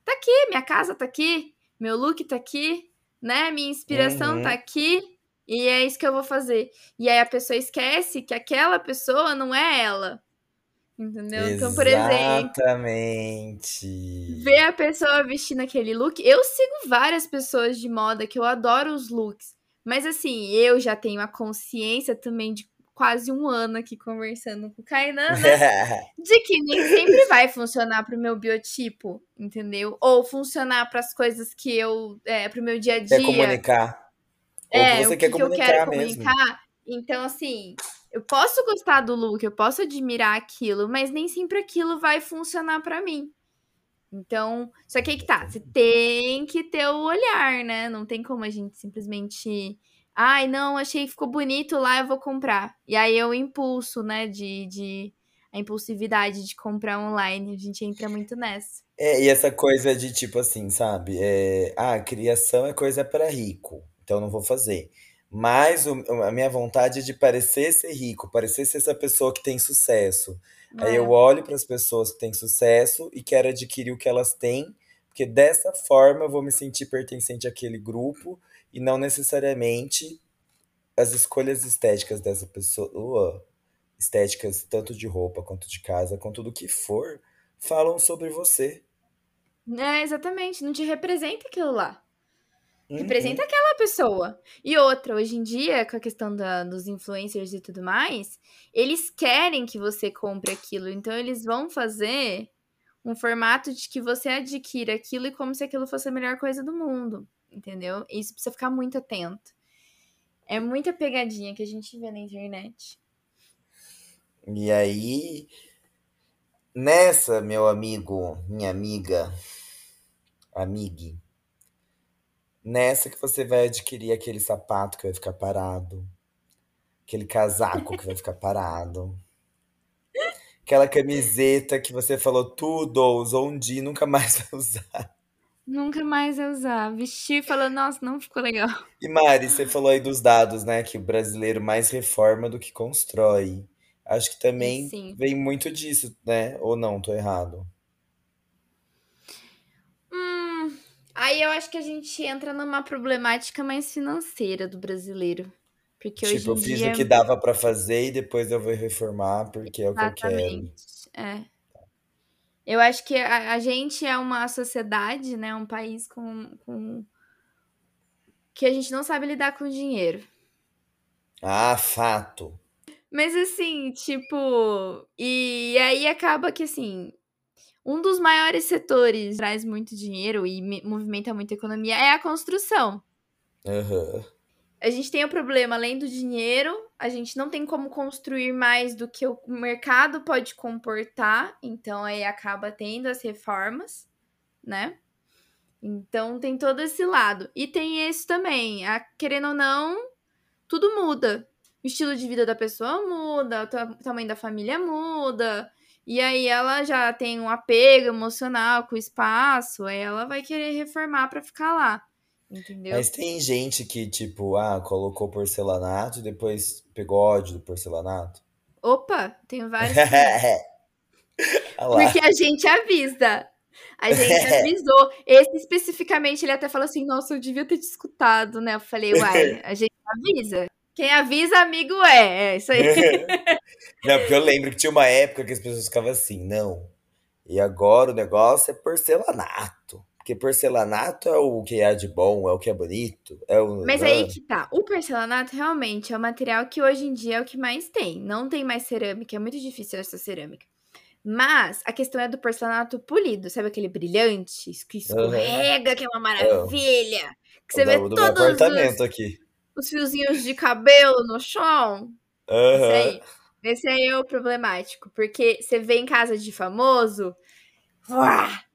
[SPEAKER 2] tá aqui, minha casa tá aqui, meu look tá aqui, né? Minha inspiração
[SPEAKER 1] Uhum.
[SPEAKER 2] tá aqui, e é isso que eu vou fazer. E aí a pessoa esquece que aquela pessoa não é ela. Entendeu? Então, por exemplo,
[SPEAKER 1] Exatamente.
[SPEAKER 2] ver a pessoa vestindo aquele look. Eu sigo várias pessoas de moda que eu adoro os looks. Mas assim, eu já tenho a consciência também de quase um ano aqui conversando com o Kainan, né? De que nem sempre vai funcionar pro meu biotipo, entendeu? Ou funcionar para as coisas que eu. É, pro meu dia a dia.
[SPEAKER 1] Quer comunicar. Ou
[SPEAKER 2] É,
[SPEAKER 1] que você
[SPEAKER 2] o
[SPEAKER 1] quer
[SPEAKER 2] que, que eu quero
[SPEAKER 1] mesmo.
[SPEAKER 2] comunicar. Então, assim, eu posso gostar do look, eu posso admirar aquilo, mas nem sempre aquilo vai funcionar pra mim. Então, só que aí que tá, você tem que ter o olhar, né? Não tem como a gente simplesmente. Ai, não, achei que ficou bonito lá, eu vou comprar. E aí é o impulso, né? De, de a impulsividade de comprar online. A gente entra muito nessa.
[SPEAKER 1] É, e essa coisa de tipo assim, sabe? É, ah, criação é coisa para rico, então eu não vou fazer. Mas o- a minha vontade é de parecer ser rico, parecer ser essa pessoa que tem sucesso. Aí eu
[SPEAKER 2] É.
[SPEAKER 1] olho para as pessoas que têm sucesso e quero adquirir o que elas têm, porque dessa forma eu vou me sentir pertencente àquele grupo e não necessariamente as escolhas estéticas dessa pessoa, estéticas tanto de roupa quanto de casa, quanto do que for, falam sobre você.
[SPEAKER 2] É, exatamente. Não te representa aquilo lá.
[SPEAKER 1] Uhum.
[SPEAKER 2] Representa aquela pessoa. E outra, hoje em dia, com a questão da- dos influencers e tudo mais, eles querem que você compre aquilo. Então, eles vão fazer um formato de que você adquira aquilo e como se aquilo fosse a melhor coisa do mundo. Entendeu? Isso precisa ficar muito atento. É muita pegadinha que a gente vê na internet.
[SPEAKER 1] E aí, nessa, meu amigo, minha amiga, amigue, nessa que você vai adquirir aquele sapato que vai ficar parado, aquele casaco que vai ficar parado, aquela camiseta que você falou tudo, usou um dia e nunca mais vai usar.
[SPEAKER 2] Nunca mais vai usar. Vestir e falar, nossa, não ficou legal.
[SPEAKER 1] E Mari, você falou aí dos dados, né? Que o brasileiro mais reforma do que constrói. Acho que também
[SPEAKER 2] Sim.
[SPEAKER 1] vem muito disso, né? Ou não, tô errado.
[SPEAKER 2] Hum, aí eu acho que a gente entra numa problemática mais financeira do brasileiro. Porque hoje
[SPEAKER 1] Tipo, eu
[SPEAKER 2] em
[SPEAKER 1] fiz
[SPEAKER 2] dia.
[SPEAKER 1] o que dava pra fazer e depois eu vou reformar porque é o que eu quero.
[SPEAKER 2] Exatamente. É. Eu acho que a, a gente é uma sociedade, né? Um país com, com. que a gente não sabe lidar com dinheiro.
[SPEAKER 1] Ah, fato.
[SPEAKER 2] Mas assim, tipo. E aí acaba que assim. Um dos maiores setores que traz muito dinheiro e me- movimenta muita economia é a construção.
[SPEAKER 1] Aham.
[SPEAKER 2] A gente tem o problema, além do dinheiro, a gente não tem como construir mais do que o mercado pode comportar, então aí acaba tendo as reformas, né? Então tem todo esse lado. E tem esse também, a- querendo ou não, tudo muda. O estilo de vida da pessoa muda, o ta- o tamanho da família muda. E aí ela já tem um apego emocional com o espaço, aí ela vai querer reformar pra ficar lá. Entendeu?
[SPEAKER 1] Mas tem gente que, tipo, ah, colocou porcelanato e depois pegou ódio do porcelanato.
[SPEAKER 2] Opa, tem vários.
[SPEAKER 1] lá.
[SPEAKER 2] Porque a gente avisa. A gente avisou. Esse especificamente, ele até falou assim: Nossa, eu devia ter te escutado, né? Eu falei: Uai, a gente avisa. Quem avisa, amigo é. É isso aí.
[SPEAKER 1] Não, porque eu lembro que tinha uma época que as pessoas ficavam assim, não. E agora o negócio é porcelanato. Porque porcelanato é o que é de bom, é o que é bonito, é o.
[SPEAKER 2] Mas aí que tá. O porcelanato realmente é o material que hoje em dia é o que mais tem. Não tem mais cerâmica. É muito difícil essa cerâmica. Mas a questão é do porcelanato polido. Sabe aquele brilhante? Que escorrega, que é uma maravilha. Que você
[SPEAKER 1] do,
[SPEAKER 2] vê
[SPEAKER 1] do
[SPEAKER 2] todos os,
[SPEAKER 1] apartamento aqui.
[SPEAKER 2] os fiozinhos de cabelo no chão.
[SPEAKER 1] Aham.
[SPEAKER 2] Esse aí. Esse aí é o problemático. Porque você vê em casa de famoso. uá,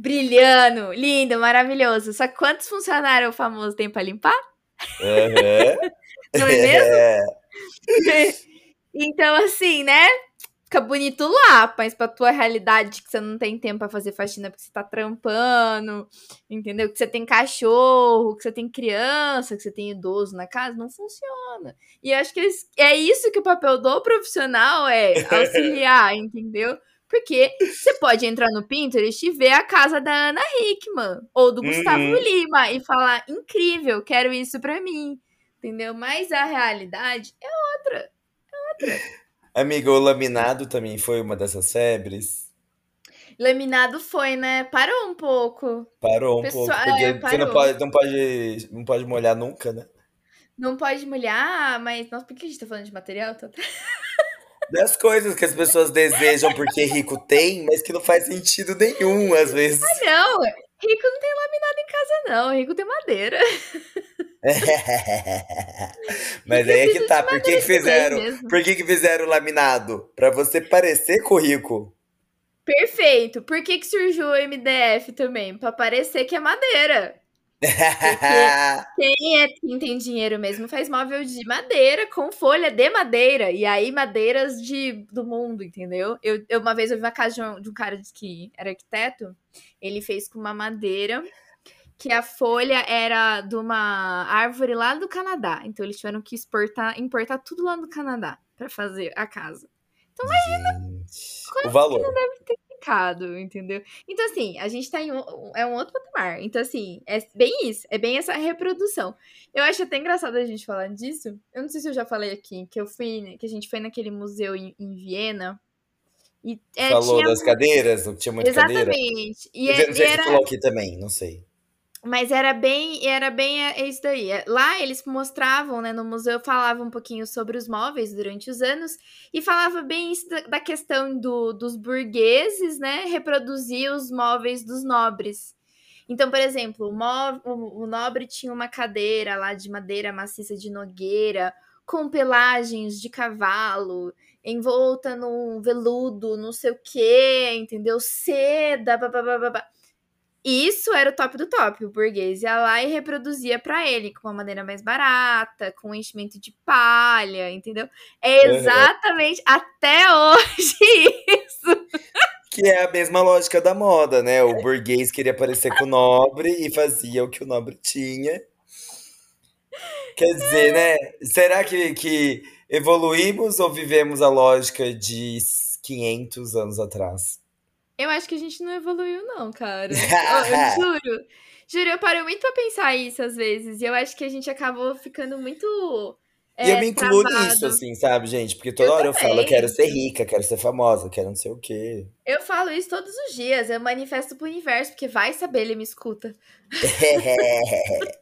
[SPEAKER 2] brilhando, lindo, maravilhoso. Só que quantos funcionários o famoso tem pra limpar?
[SPEAKER 1] Aham.
[SPEAKER 2] Não é mesmo?
[SPEAKER 1] É.
[SPEAKER 2] Então, assim, né? Fica bonito lá, mas pra tua realidade que você não tem tempo pra fazer faxina porque você tá trampando, entendeu? Que você tem cachorro, que você tem criança, que você tem idoso na casa, não funciona. E acho que é isso que o papel do profissional é auxiliar, entendeu? Porque você pode entrar no Pinterest e ver a casa da Ana Hickman ou do Gustavo
[SPEAKER 1] Uhum.
[SPEAKER 2] Lima e falar: incrível, quero isso pra mim, entendeu? Mas a realidade é outra.
[SPEAKER 1] Amiga, o laminado também foi uma dessas febres.
[SPEAKER 2] Laminado foi, né? Parou um pouco.
[SPEAKER 1] Parou um
[SPEAKER 2] Pessoal,
[SPEAKER 1] pouco,
[SPEAKER 2] é,
[SPEAKER 1] porque você não pode, não, pode, não pode molhar nunca, né?
[SPEAKER 2] Não pode molhar, mas. Nossa, por que a gente tá falando de material? Tô-
[SPEAKER 1] Das coisas que as pessoas desejam porque rico tem, mas que não faz sentido nenhum, às vezes.
[SPEAKER 2] Não, rico não tem laminado em casa, não. Rico tem madeira.
[SPEAKER 1] Mas aí é que tá. Por que, que fizeram?
[SPEAKER 2] mesmo.
[SPEAKER 1] Por que, que fizeram o laminado? Pra você parecer com o rico.
[SPEAKER 2] Perfeito. Por que, que surgiu o MDF também? Pra parecer que é madeira. Quem, é, quem tem dinheiro mesmo faz móvel de madeira com folha de madeira. E aí, madeiras de, do mundo, entendeu? Eu, eu uma vez eu vi uma casa de um, de um cara que era arquiteto. Ele fez com uma madeira que a folha era de uma árvore lá do Canadá. Então eles tiveram que exportar, importar tudo lá do Canadá pra fazer a casa.
[SPEAKER 1] Gente, o valor.
[SPEAKER 2] Complicado, entendeu? Então, assim, a gente tá em um, é um outro patamar. Então, assim, é bem isso. É bem essa reprodução. Eu acho até engraçado a gente falar disso. Eu não sei se eu já falei aqui, que eu fui, que a gente foi naquele museu em, em Viena. E é,
[SPEAKER 1] Falou
[SPEAKER 2] tinha
[SPEAKER 1] das cadeiras, não tinha muita cadeira.
[SPEAKER 2] Exatamente. E,
[SPEAKER 1] Eu
[SPEAKER 2] é-
[SPEAKER 1] não
[SPEAKER 2] e
[SPEAKER 1] se
[SPEAKER 2] era,
[SPEAKER 1] falou aqui também, não sei.
[SPEAKER 2] Mas era bem, era bem é, isso daí. É, Lá eles mostravam, né, no museu, falavam um pouquinho sobre os móveis durante os anos e falava bem isso da, da questão do, dos burgueses, né, reproduzir os móveis dos nobres. Então, por exemplo, o, o- o nobre tinha uma cadeira lá de madeira maciça de nogueira, com pelagens de cavalo, envolta num veludo, não sei o quê, entendeu? Seda, babá. Isso era o top do top. O burguês ia lá e reproduzia pra ele com uma maneira mais barata, com enchimento de palha, entendeu? É
[SPEAKER 1] Uhum.
[SPEAKER 2] exatamente até hoje isso.
[SPEAKER 1] Que é a mesma lógica da moda, né? O burguês queria parecer com o nobre e fazia o que o nobre tinha. Quer dizer, né? Será que, que evoluímos ou vivemos a lógica de 500 anos atrás?
[SPEAKER 2] Eu acho que a gente não evoluiu, não, cara. Eu, eu juro. Juro, eu paro muito pra pensar isso às vezes. E eu acho que a gente acabou ficando muito.
[SPEAKER 1] E eu
[SPEAKER 2] é,
[SPEAKER 1] me incluo
[SPEAKER 2] travado.
[SPEAKER 1] nisso, assim, sabe, gente? Porque toda
[SPEAKER 2] Eu
[SPEAKER 1] hora eu falo, eu
[SPEAKER 2] também.
[SPEAKER 1] quero ser rica, quero ser famosa, quero não sei o quê.
[SPEAKER 2] Eu falo isso todos os dias. Eu manifesto pro universo, porque vai saber, ele me escuta.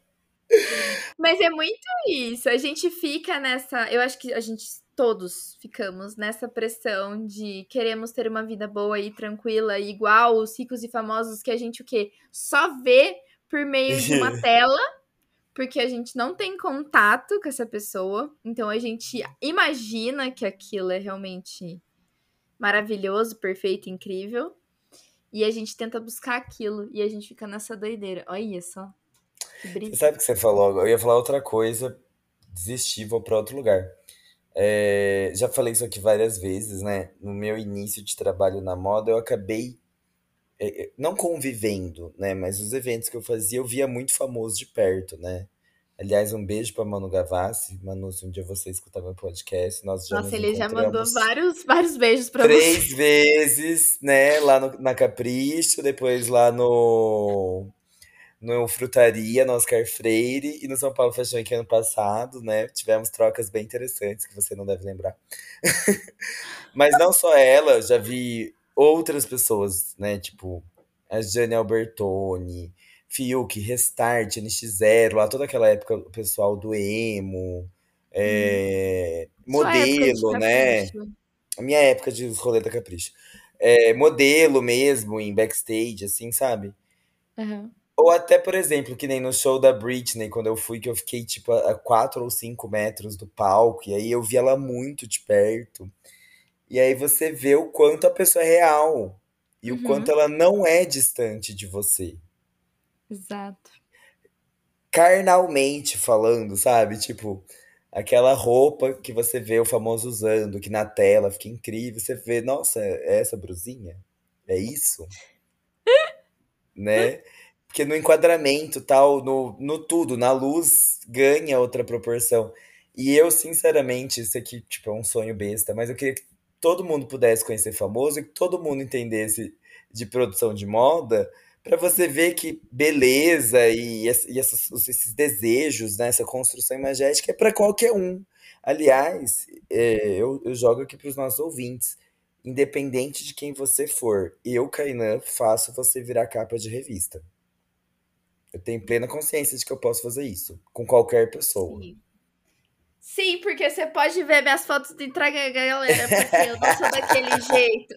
[SPEAKER 2] Mas é muito isso. A gente fica nessa. Eu acho que a gente todos ficamos nessa pressão de queremos ter uma vida boa e tranquila, igual os ricos e famosos que a gente o quê? Só vê por meio de uma tela, porque a gente não tem contato com essa pessoa. Então a gente imagina que aquilo é realmente maravilhoso, perfeito, incrível. E a gente tenta buscar aquilo e a gente fica nessa doideira. Olha só. Que
[SPEAKER 1] Você sabe o que você falou agora? Eu ia falar outra coisa, desisti, vou pra outro lugar. É, já falei isso aqui várias vezes, né? No meu início de trabalho na moda, eu acabei é, é, não convivendo, né? Mas os eventos que eu fazia, eu via muito famoso de perto, né? Aliás, um beijo pra Manu Gavassi. Manu, se um dia você escutar meu podcast, nós já
[SPEAKER 2] Nossa,
[SPEAKER 1] nos
[SPEAKER 2] ele já mandou vários, vários beijos pra você.
[SPEAKER 1] três vezes, né? Lá no- na Capricho, depois lá no, no Frutaria, no Oscar Freire e no São Paulo Fashion Week ano passado, né? Tivemos trocas bem interessantes que você não deve lembrar. Mas não só ela, já vi outras pessoas, né? Tipo, a Jane Albertoni, Fiuk, Restart, NX0, lá toda aquela época, o pessoal do emo, é,
[SPEAKER 2] de
[SPEAKER 1] modelo, né?
[SPEAKER 2] capricho.
[SPEAKER 1] A minha época de rolê da Capricho. É, modelo mesmo, em backstage, assim, sabe?
[SPEAKER 2] Aham.
[SPEAKER 1] Ou até, por exemplo, que nem no show da Britney, quando eu fui, que eu fiquei, tipo, a 4 ou 5 metros do palco, e aí eu vi ela muito de perto. E aí você vê o quanto a pessoa é real. E o quanto
[SPEAKER 2] Uhum.
[SPEAKER 1] ela não é distante de você.
[SPEAKER 2] Exato.
[SPEAKER 1] Carnalmente falando, sabe? Tipo, aquela roupa que você vê o famoso usando, que na tela fica incrível. Você vê, nossa, é essa brusinha? É isso? Né? Porque no enquadramento, tal, no, no tudo, na luz, ganha outra proporção. E eu, sinceramente, isso aqui, tipo, é um sonho besta, mas eu queria que todo mundo pudesse conhecer famoso e que todo mundo entendesse de produção de moda, pra você ver que beleza e, e essas- esses desejos, né, essa construção imagética é pra qualquer um. Aliás, é, eu, eu jogo aqui pros nossos ouvintes. Independente de quem você for, eu, Kainan, faço você virar capa de revista. Eu tenho plena consciência de que eu posso fazer isso com qualquer pessoa.
[SPEAKER 2] Sim. Sim, porque você pode ver minhas fotos do Entrega Galera, porque eu não sou daquele jeito.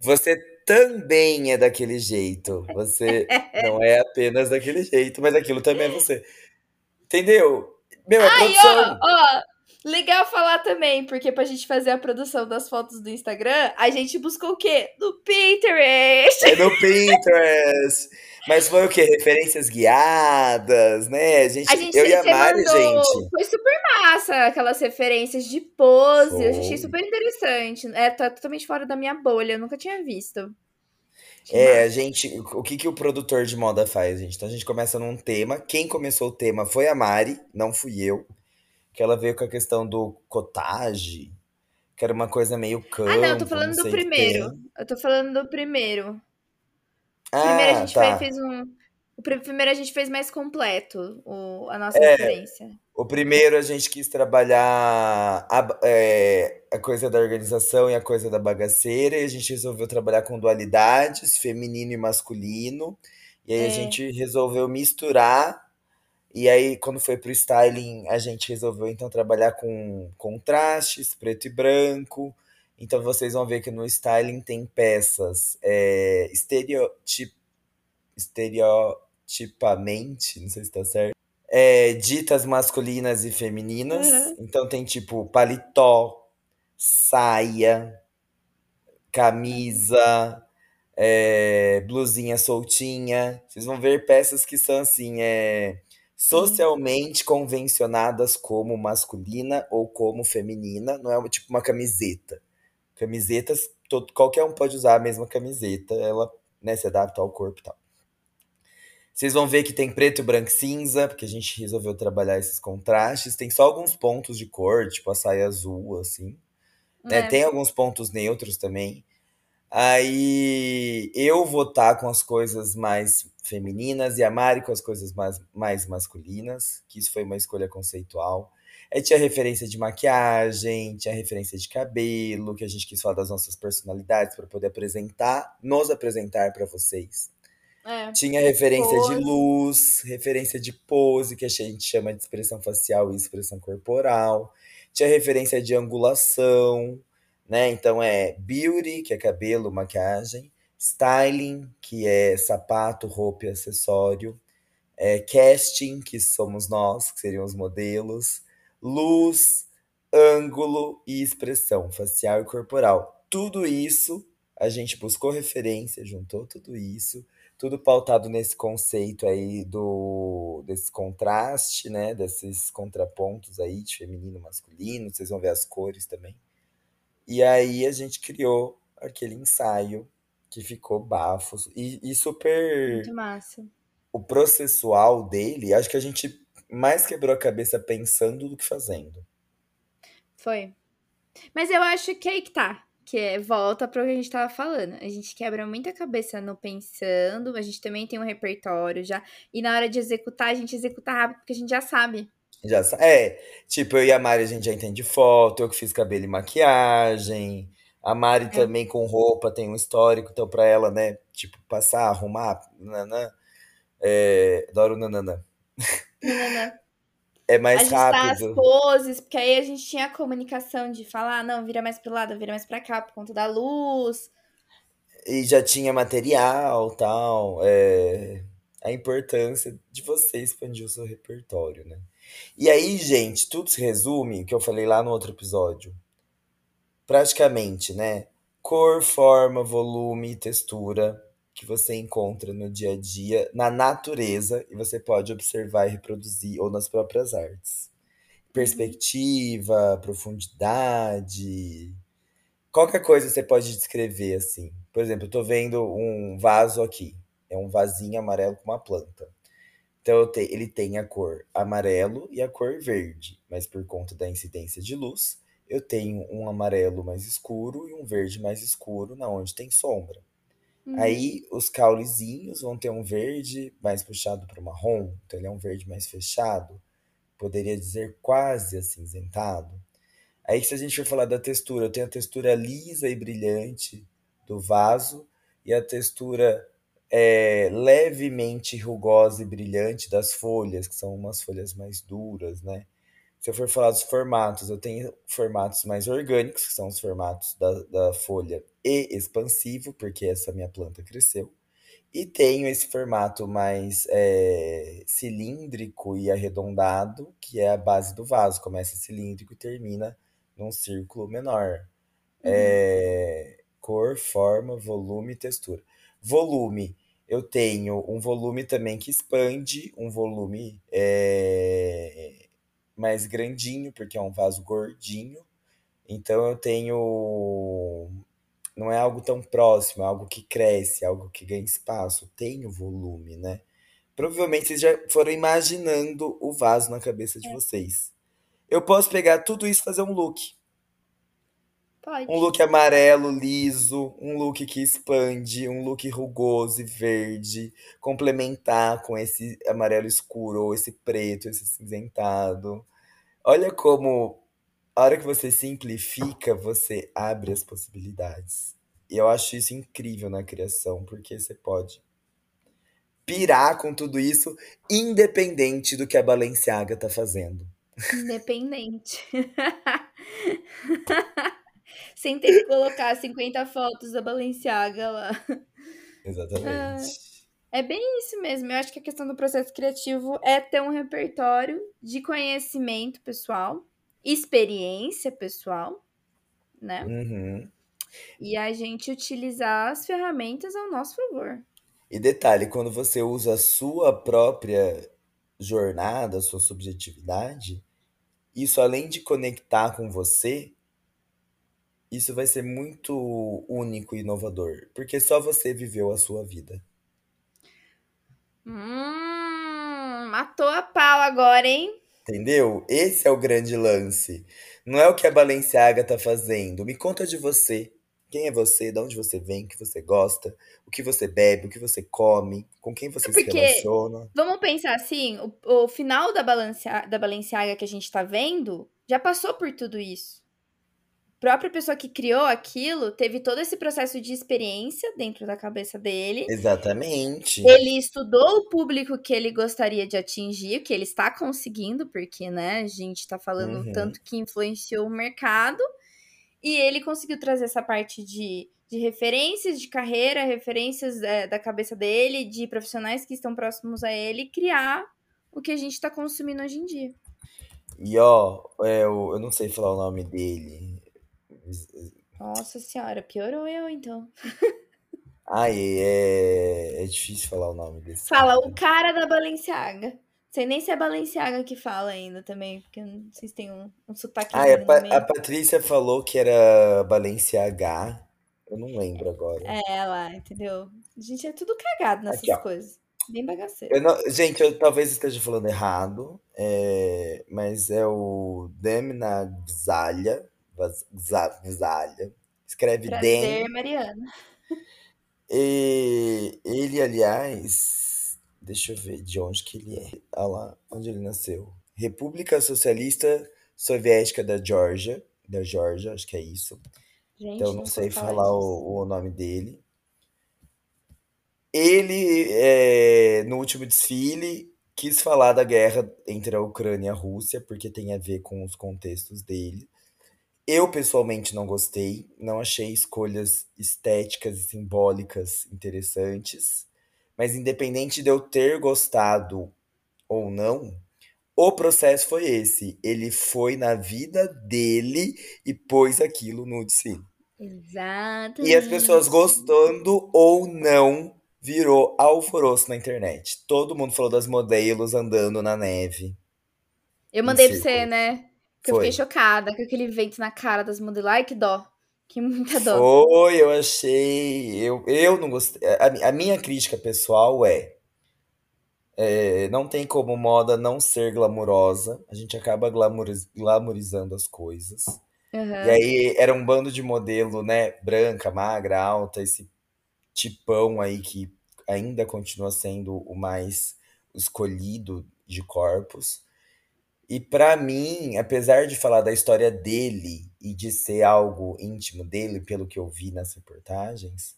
[SPEAKER 1] Você também é daquele jeito. Você não é apenas daquele jeito, mas aquilo também é você. Entendeu? Meu, é
[SPEAKER 2] ó,
[SPEAKER 1] produção.
[SPEAKER 2] ó, legal falar também, porque pra gente fazer a produção das fotos do Instagram, a gente buscou o quê? No Pinterest.
[SPEAKER 1] É no Pinterest. Mas foi o quê? Referências guiadas, né? A gente,
[SPEAKER 2] A gente,
[SPEAKER 1] eu e a Mari,
[SPEAKER 2] mandou,
[SPEAKER 1] gente.
[SPEAKER 2] foi super massa aquelas referências de pose, eu achei
[SPEAKER 1] Foi.
[SPEAKER 2] super interessante. É, tá totalmente fora da minha bolha, eu nunca tinha visto. Achei
[SPEAKER 1] É, a
[SPEAKER 2] massa.
[SPEAKER 1] gente, o que que o produtor de moda faz, gente? Então a gente começa num tema. Quem começou o tema foi a Mari, não fui eu. Que ela veio com a questão do cottage, que era uma coisa meio
[SPEAKER 2] Ah, não, eu tô
[SPEAKER 1] campo,
[SPEAKER 2] falando do primeiro. Eu tô falando do primeiro. O primeiro a
[SPEAKER 1] Ah,
[SPEAKER 2] gente fez,
[SPEAKER 1] tá.
[SPEAKER 2] fez um. O pri- primeiro a gente fez mais completo o, a nossa
[SPEAKER 1] É,
[SPEAKER 2] referência.
[SPEAKER 1] o primeiro a gente quis trabalhar a, é, a coisa da organização e a coisa da bagaceira, e a gente resolveu trabalhar com dualidades, feminino e masculino, e aí a
[SPEAKER 2] É,
[SPEAKER 1] gente resolveu misturar, e aí quando foi pro styling, a gente resolveu então trabalhar com contrastes, preto e branco. Então vocês vão ver que no styling tem peças é, estereotip, estereotipamente, não sei se tá certo é, ditas masculinas e femininas.
[SPEAKER 2] aham,
[SPEAKER 1] Então tem tipo paletó, saia, camisa, é, blusinha soltinha. Vocês vão ver peças que são assim, é. Socialmente convencionadas como masculina ou como feminina. Não é tipo uma camiseta. Camisetas, todo, qualquer um pode usar a mesma camiseta, ela né, se adapta ao corpo e tal. Vocês vão ver que tem preto, branco e cinza, porque a gente resolveu trabalhar esses contrastes. Tem só alguns pontos de cor, tipo a saia azul, assim. Né?
[SPEAKER 2] É.
[SPEAKER 1] Tem alguns pontos neutros também. Aí eu vou estar com as coisas mais femininas e a Mari com as coisas mais, mais masculinas, que isso foi uma escolha conceitual. Aí tinha referência de maquiagem, tinha referência de cabelo, que a gente quis falar das nossas personalidades para poder apresentar, nos apresentar para vocês.
[SPEAKER 2] É.
[SPEAKER 1] Tinha referência de
[SPEAKER 2] Pose.
[SPEAKER 1] luz, referência de pose, que a gente chama de expressão facial e expressão corporal. Tinha referência de angulação, né? Então é beauty, que é cabelo, maquiagem. Styling, que é sapato, roupa e acessório. É casting, que somos nós, que seriam os modelos. Luz, ângulo e expressão facial e corporal. Tudo isso, a gente buscou referência, juntou tudo isso tudo pautado nesse conceito aí do desse contraste, né? Desses contrapontos aí de feminino e masculino. Vocês vão ver as cores também. E aí a gente criou aquele ensaio que ficou bafo e, e
[SPEAKER 2] Muito
[SPEAKER 1] super
[SPEAKER 2] massa.
[SPEAKER 1] o processual dele. Acho que a gente mais quebrou a cabeça pensando do que fazendo.
[SPEAKER 2] Foi. Mas eu acho que aí que tá. Que é, volta para o que a gente tava falando. A gente quebra muita cabeça no pensando, a gente também tem um repertório já. E na hora de executar, a gente executa rápido, porque a gente já sabe.
[SPEAKER 1] Já sa- é, tipo, eu e a Mari a gente já entende foto, eu que fiz cabelo e maquiagem. A Mari
[SPEAKER 2] É.
[SPEAKER 1] também com roupa tem um histórico, então pra ela, né, tipo, passar, arrumar, nanã, é, adoro nananã.
[SPEAKER 2] Nananã.
[SPEAKER 1] É mais
[SPEAKER 2] as
[SPEAKER 1] rápido.
[SPEAKER 2] poses, porque aí a gente tinha a comunicação de falar, não, vira mais pro lado, vira mais pra cá, por conta da luz.
[SPEAKER 1] e já tinha material, tal, é, a importância de você expandir o seu repertório, né? E aí, gente, tudo se resume, que eu falei lá no outro episódio, praticamente, né? Cor, forma, volume e textura que você encontra no dia a dia, na natureza, e você pode observar e reproduzir, ou nas próprias artes. Perspectiva, profundidade. Qualquer coisa você pode descrever assim. Por exemplo, eu tô vendo um vaso aqui. É um vasinho amarelo com uma planta. Então ele tem a cor amarelo e a cor verde, mas por conta da incidência de luz, eu tenho um amarelo mais escuro e um verde mais escuro na onde tem sombra.
[SPEAKER 2] Uhum.
[SPEAKER 1] Aí os caulezinhos vão ter um verde mais puxado para o marrom, então ele é um verde mais fechado, poderia dizer quase acinzentado. Aí se a gente for falar da textura, eu tenho a textura lisa e brilhante do vaso e a textura é, levemente rugosa e brilhante das folhas, que são umas folhas mais duras, né? Se eu for falar dos formatos, eu tenho formatos mais orgânicos, que são os formatos da, da folha e expansivo, porque essa minha planta cresceu. E tenho esse formato mais é, cilíndrico e arredondado, que é a base do vaso. Começa cilíndrico e termina num círculo menor.
[SPEAKER 2] Uhum.
[SPEAKER 1] É, cor, forma, volume e textura. Volume, eu tenho um volume também que expande, um volume é, mais grandinho, porque é um vaso gordinho. Então eu tenho. Não é algo tão próximo, é algo que cresce, é algo que ganha espaço, tem o volume, né? Provavelmente vocês já foram imaginando o vaso na cabeça de
[SPEAKER 2] É.
[SPEAKER 1] vocês. Eu posso pegar tudo isso e fazer um look.
[SPEAKER 2] Pode.
[SPEAKER 1] Um look amarelo, liso, um look que expande, um look rugoso e verde, complementar com esse amarelo escuro ou esse preto, esse cinzentado. Olha como a hora que você simplifica, você abre as possibilidades. E eu acho isso incrível na criação, porque você pode pirar com tudo isso, independente do que a Balenciaga tá fazendo.
[SPEAKER 2] Independente. Sem ter que colocar 50 fotos da Balenciaga lá.
[SPEAKER 1] Exatamente.
[SPEAKER 2] É bem isso mesmo. Eu acho que a questão do processo criativo é ter um repertório de conhecimento pessoal, experiência pessoal, né?
[SPEAKER 1] Uhum.
[SPEAKER 2] E a gente utilizar as ferramentas ao nosso favor.
[SPEAKER 1] E detalhe, quando você usa a sua própria jornada, a sua subjetividade, isso além de conectar com você, isso vai ser muito único e inovador, porque só você viveu a sua vida.
[SPEAKER 2] Hum, matou a pau agora, hein?
[SPEAKER 1] Entendeu? Esse é o grande lance. Não é o que a Balenciaga tá fazendo. Me conta de você. Quem é você? De onde você vem? O que você gosta? O que você bebe? O que você come? Com quem você se
[SPEAKER 2] Porque-
[SPEAKER 1] relaciona?
[SPEAKER 2] Vamos pensar assim, o, o final da, Balencia, da Balenciaga que a gente tá vendo já passou por tudo isso. Própria pessoa que criou aquilo teve todo esse processo de experiência dentro da cabeça dele.
[SPEAKER 1] Exatamente.
[SPEAKER 2] Ele estudou o público que ele gostaria de atingir, que ele está conseguindo, porque, né, a gente tá falando
[SPEAKER 1] Uhum.
[SPEAKER 2] tanto que influenciou o mercado. E ele conseguiu trazer essa parte de, de referências de carreira, referências é, da cabeça dele, de profissionais que estão próximos a ele, e criar o que a gente tá consumindo hoje em dia.
[SPEAKER 1] E ó, é, o- eu não sei falar o nome dele.
[SPEAKER 2] Nossa senhora, piorou eu então.
[SPEAKER 1] Ai, é, é difícil falar o nome desse.
[SPEAKER 2] Fala,
[SPEAKER 1] cara.
[SPEAKER 2] o cara da Balenciaga. Sei nem se é Balenciaga que fala ainda também, porque não sei se tem um, um sotaque
[SPEAKER 1] Ah, a,
[SPEAKER 2] no
[SPEAKER 1] Pa-
[SPEAKER 2] meio.
[SPEAKER 1] a Patrícia falou que era Balenciaga. Eu não lembro agora.
[SPEAKER 2] É lá, entendeu? A gente é tudo cagado nessas
[SPEAKER 1] Aqui,
[SPEAKER 2] coisas. Bem bagaceiro.
[SPEAKER 1] Eu não- gente, eu talvez esteja falando errado, é, mas é o Demna Gzalha. Gzalha. Escreve Dem.
[SPEAKER 2] Prazer, Mariana.
[SPEAKER 1] E ele, aliás, deixa eu ver de onde que ele é. Ah lá, onde ele nasceu. República Socialista Soviética da Geórgia. Da Geórgia, acho que é isso.
[SPEAKER 2] Gente,
[SPEAKER 1] Então não
[SPEAKER 2] nunca
[SPEAKER 1] sei
[SPEAKER 2] falar
[SPEAKER 1] falar o, o nome dele. Ele, é, no último desfile, quis falar da guerra entre a Ucrânia e a Rússia, porque tem a ver com os contextos dele. Eu pessoalmente não gostei, não achei escolhas estéticas e simbólicas interessantes, mas independente de eu ter gostado ou não, o processo foi esse. Ele foi na vida dele e pôs aquilo no desfile.
[SPEAKER 2] Exatamente.
[SPEAKER 1] E as pessoas gostando ou não, virou alvoroço na internet. Todo mundo falou das modelos andando na neve.
[SPEAKER 2] Eu mandei pra você, né? Que eu fiquei chocada com aquele vento na cara das modelos. Ai, que dó. Que muita dó.
[SPEAKER 1] Foi, eu achei. Eu, eu não gostei. A, a minha crítica pessoal é, é, Não tem como moda não ser glamurosa. A gente acaba glamorizando as coisas. E
[SPEAKER 2] Aham.
[SPEAKER 1] aí era um bando de modelo, né? Branca, magra, alta, esse tipão aí que ainda continua sendo o mais escolhido de corpos. E pra mim, apesar de falar da história dele e de ser algo íntimo dele, pelo que eu vi nas reportagens,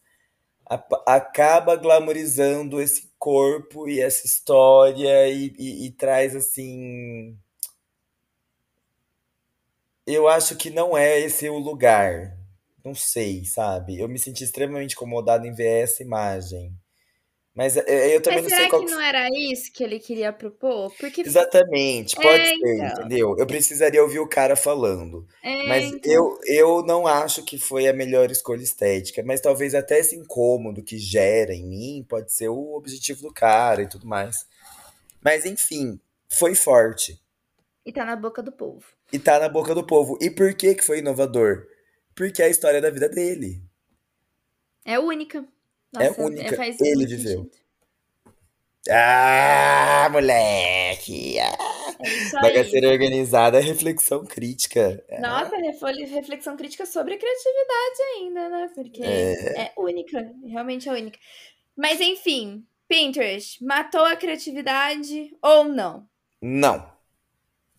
[SPEAKER 1] acaba glamorizando esse corpo e essa história e, e- e traz assim. Eu acho que não é esse o lugar. Não sei, sabe? Eu me senti extremamente incomodado em ver essa imagem. Mas é, eu também
[SPEAKER 2] Mas
[SPEAKER 1] não sei
[SPEAKER 2] será
[SPEAKER 1] qual
[SPEAKER 2] que
[SPEAKER 1] que
[SPEAKER 2] não era isso que ele queria propor? Porque.
[SPEAKER 1] Exatamente, pode
[SPEAKER 2] É,
[SPEAKER 1] ser,
[SPEAKER 2] então.
[SPEAKER 1] entendeu? Eu precisaria ouvir o cara falando.
[SPEAKER 2] É,
[SPEAKER 1] Mas
[SPEAKER 2] então.
[SPEAKER 1] eu, eu não acho que foi a melhor escolha estética. Mas talvez até esse incômodo que gera em mim pode ser o objetivo do cara e tudo mais. Mas enfim, foi forte.
[SPEAKER 2] E tá na boca do povo.
[SPEAKER 1] E tá na boca do povo. E por que que foi inovador? Porque é a história da vida dele.
[SPEAKER 2] É única.
[SPEAKER 1] É
[SPEAKER 2] Nossa,
[SPEAKER 1] única.
[SPEAKER 2] faz
[SPEAKER 1] Ele viveu.
[SPEAKER 2] sentido.
[SPEAKER 1] Ah, moleque! Ah,
[SPEAKER 2] É
[SPEAKER 1] bagaceira organizada, reflexão crítica. Ah,
[SPEAKER 2] Nossa, refol- reflexão crítica sobre a criatividade ainda, né? Porque
[SPEAKER 1] é.
[SPEAKER 2] é única. Realmente é única. Mas enfim, Pinterest matou a criatividade ou não?
[SPEAKER 1] Não.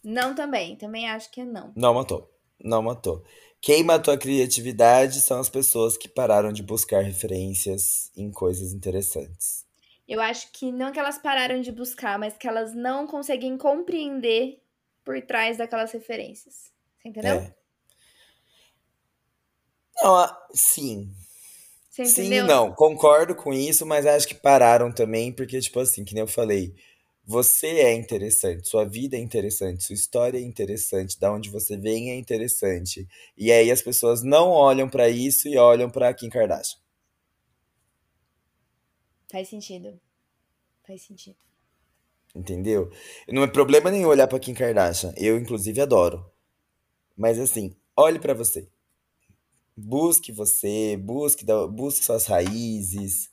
[SPEAKER 2] Não também. Também acho que é não.
[SPEAKER 1] Não matou. Não matou. Quem matou a criatividade são as pessoas que pararam de buscar referências em coisas interessantes.
[SPEAKER 2] Eu acho que não que elas pararam de buscar, mas que elas não conseguem compreender por trás daquelas referências. Você entendeu?
[SPEAKER 1] É. Não, ah, sim. Sim não. Concordo com isso, mas acho que pararam também, porque, tipo assim, que nem eu falei, você é interessante, sua vida é interessante, sua história é interessante, da onde você vem é interessante. E aí as pessoas não olham pra isso e olham pra Kim Kardashian.
[SPEAKER 2] Faz sentido. Faz sentido.
[SPEAKER 1] Entendeu? Não é problema nenhum olhar pra Kim Kardashian. Eu, inclusive, adoro. Mas assim, olhe pra você. Busque você, busque, busque suas raízes,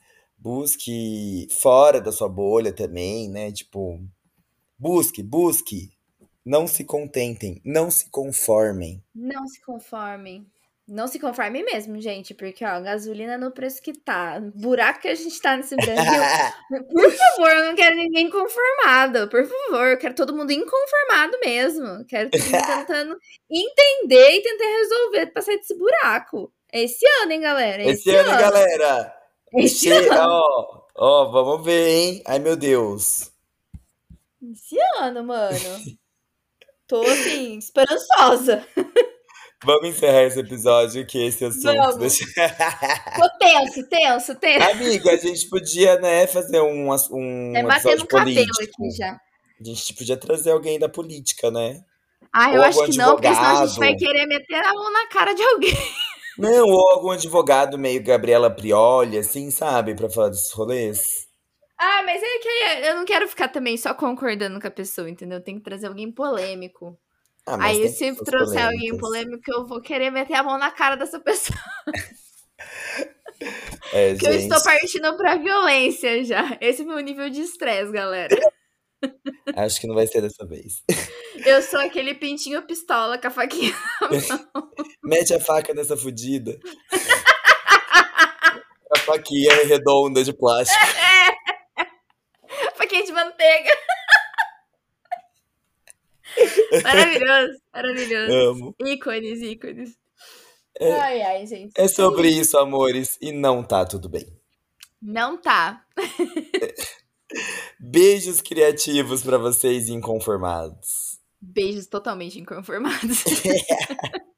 [SPEAKER 1] busque fora da sua bolha também, né? Tipo, busque, busque. Não se contentem, não se conformem.
[SPEAKER 2] Não se conformem. Não se conformem mesmo, gente, porque ó, gasolina no preço que tá, buraco que a gente tá nesse Brasil. Por favor, eu não quero ninguém conformado. Por favor, eu quero todo mundo inconformado mesmo. Quero todo mundo tentando entender e tentar resolver pra sair desse buraco. É esse ano, hein, galera? É
[SPEAKER 1] Esse ano, galera.
[SPEAKER 2] Esse ano.
[SPEAKER 1] Ó, ó, vamos ver, hein? Ai, meu Deus.
[SPEAKER 2] Esse ano, mano. Tô assim, esperançosa.
[SPEAKER 1] Vamos encerrar esse episódio que esse assunto deixa...
[SPEAKER 2] Tô tenso, tenso, tenso.
[SPEAKER 1] Amigo, a gente podia, né, fazer um, um
[SPEAKER 2] batendo
[SPEAKER 1] episódio
[SPEAKER 2] no cabelo
[SPEAKER 1] político.
[SPEAKER 2] aqui já.
[SPEAKER 1] A gente podia trazer alguém da política, né?
[SPEAKER 2] Ah, eu
[SPEAKER 1] Ou
[SPEAKER 2] acho que não, porque senão a gente vai querer meter a mão na cara de alguém.
[SPEAKER 1] Não, ou algum advogado meio Gabriela Prioli, assim, sabe? Pra falar desses rolês.
[SPEAKER 2] Ah, mas é que eu não quero ficar também só concordando com a pessoa, entendeu? Tem que trazer alguém polêmico.
[SPEAKER 1] Ah, mas
[SPEAKER 2] aí, se eu trouxer alguém
[SPEAKER 1] polêmicas.
[SPEAKER 2] polêmico, eu vou querer meter a mão na cara dessa pessoa.
[SPEAKER 1] É,
[SPEAKER 2] Que eu
[SPEAKER 1] gente.
[SPEAKER 2] estou partindo pra violência já. Esse é o meu nível de estresse, galera.
[SPEAKER 1] Acho que não vai ser dessa vez.
[SPEAKER 2] Eu sou aquele pintinho pistola com a faquinha.
[SPEAKER 1] Mete a faca nessa fudida. a faquinha redonda de plástico.
[SPEAKER 2] faquinha de manteiga. maravilhoso, maravilhoso.
[SPEAKER 1] Amo.
[SPEAKER 2] Ícones, ícones.
[SPEAKER 1] É,
[SPEAKER 2] Ai, ai, gente.
[SPEAKER 1] é sobre isso, amores. E não tá tudo bem.
[SPEAKER 2] Não tá.
[SPEAKER 1] Beijos criativos pra vocês inconformados.
[SPEAKER 2] Beijos totalmente inconformados.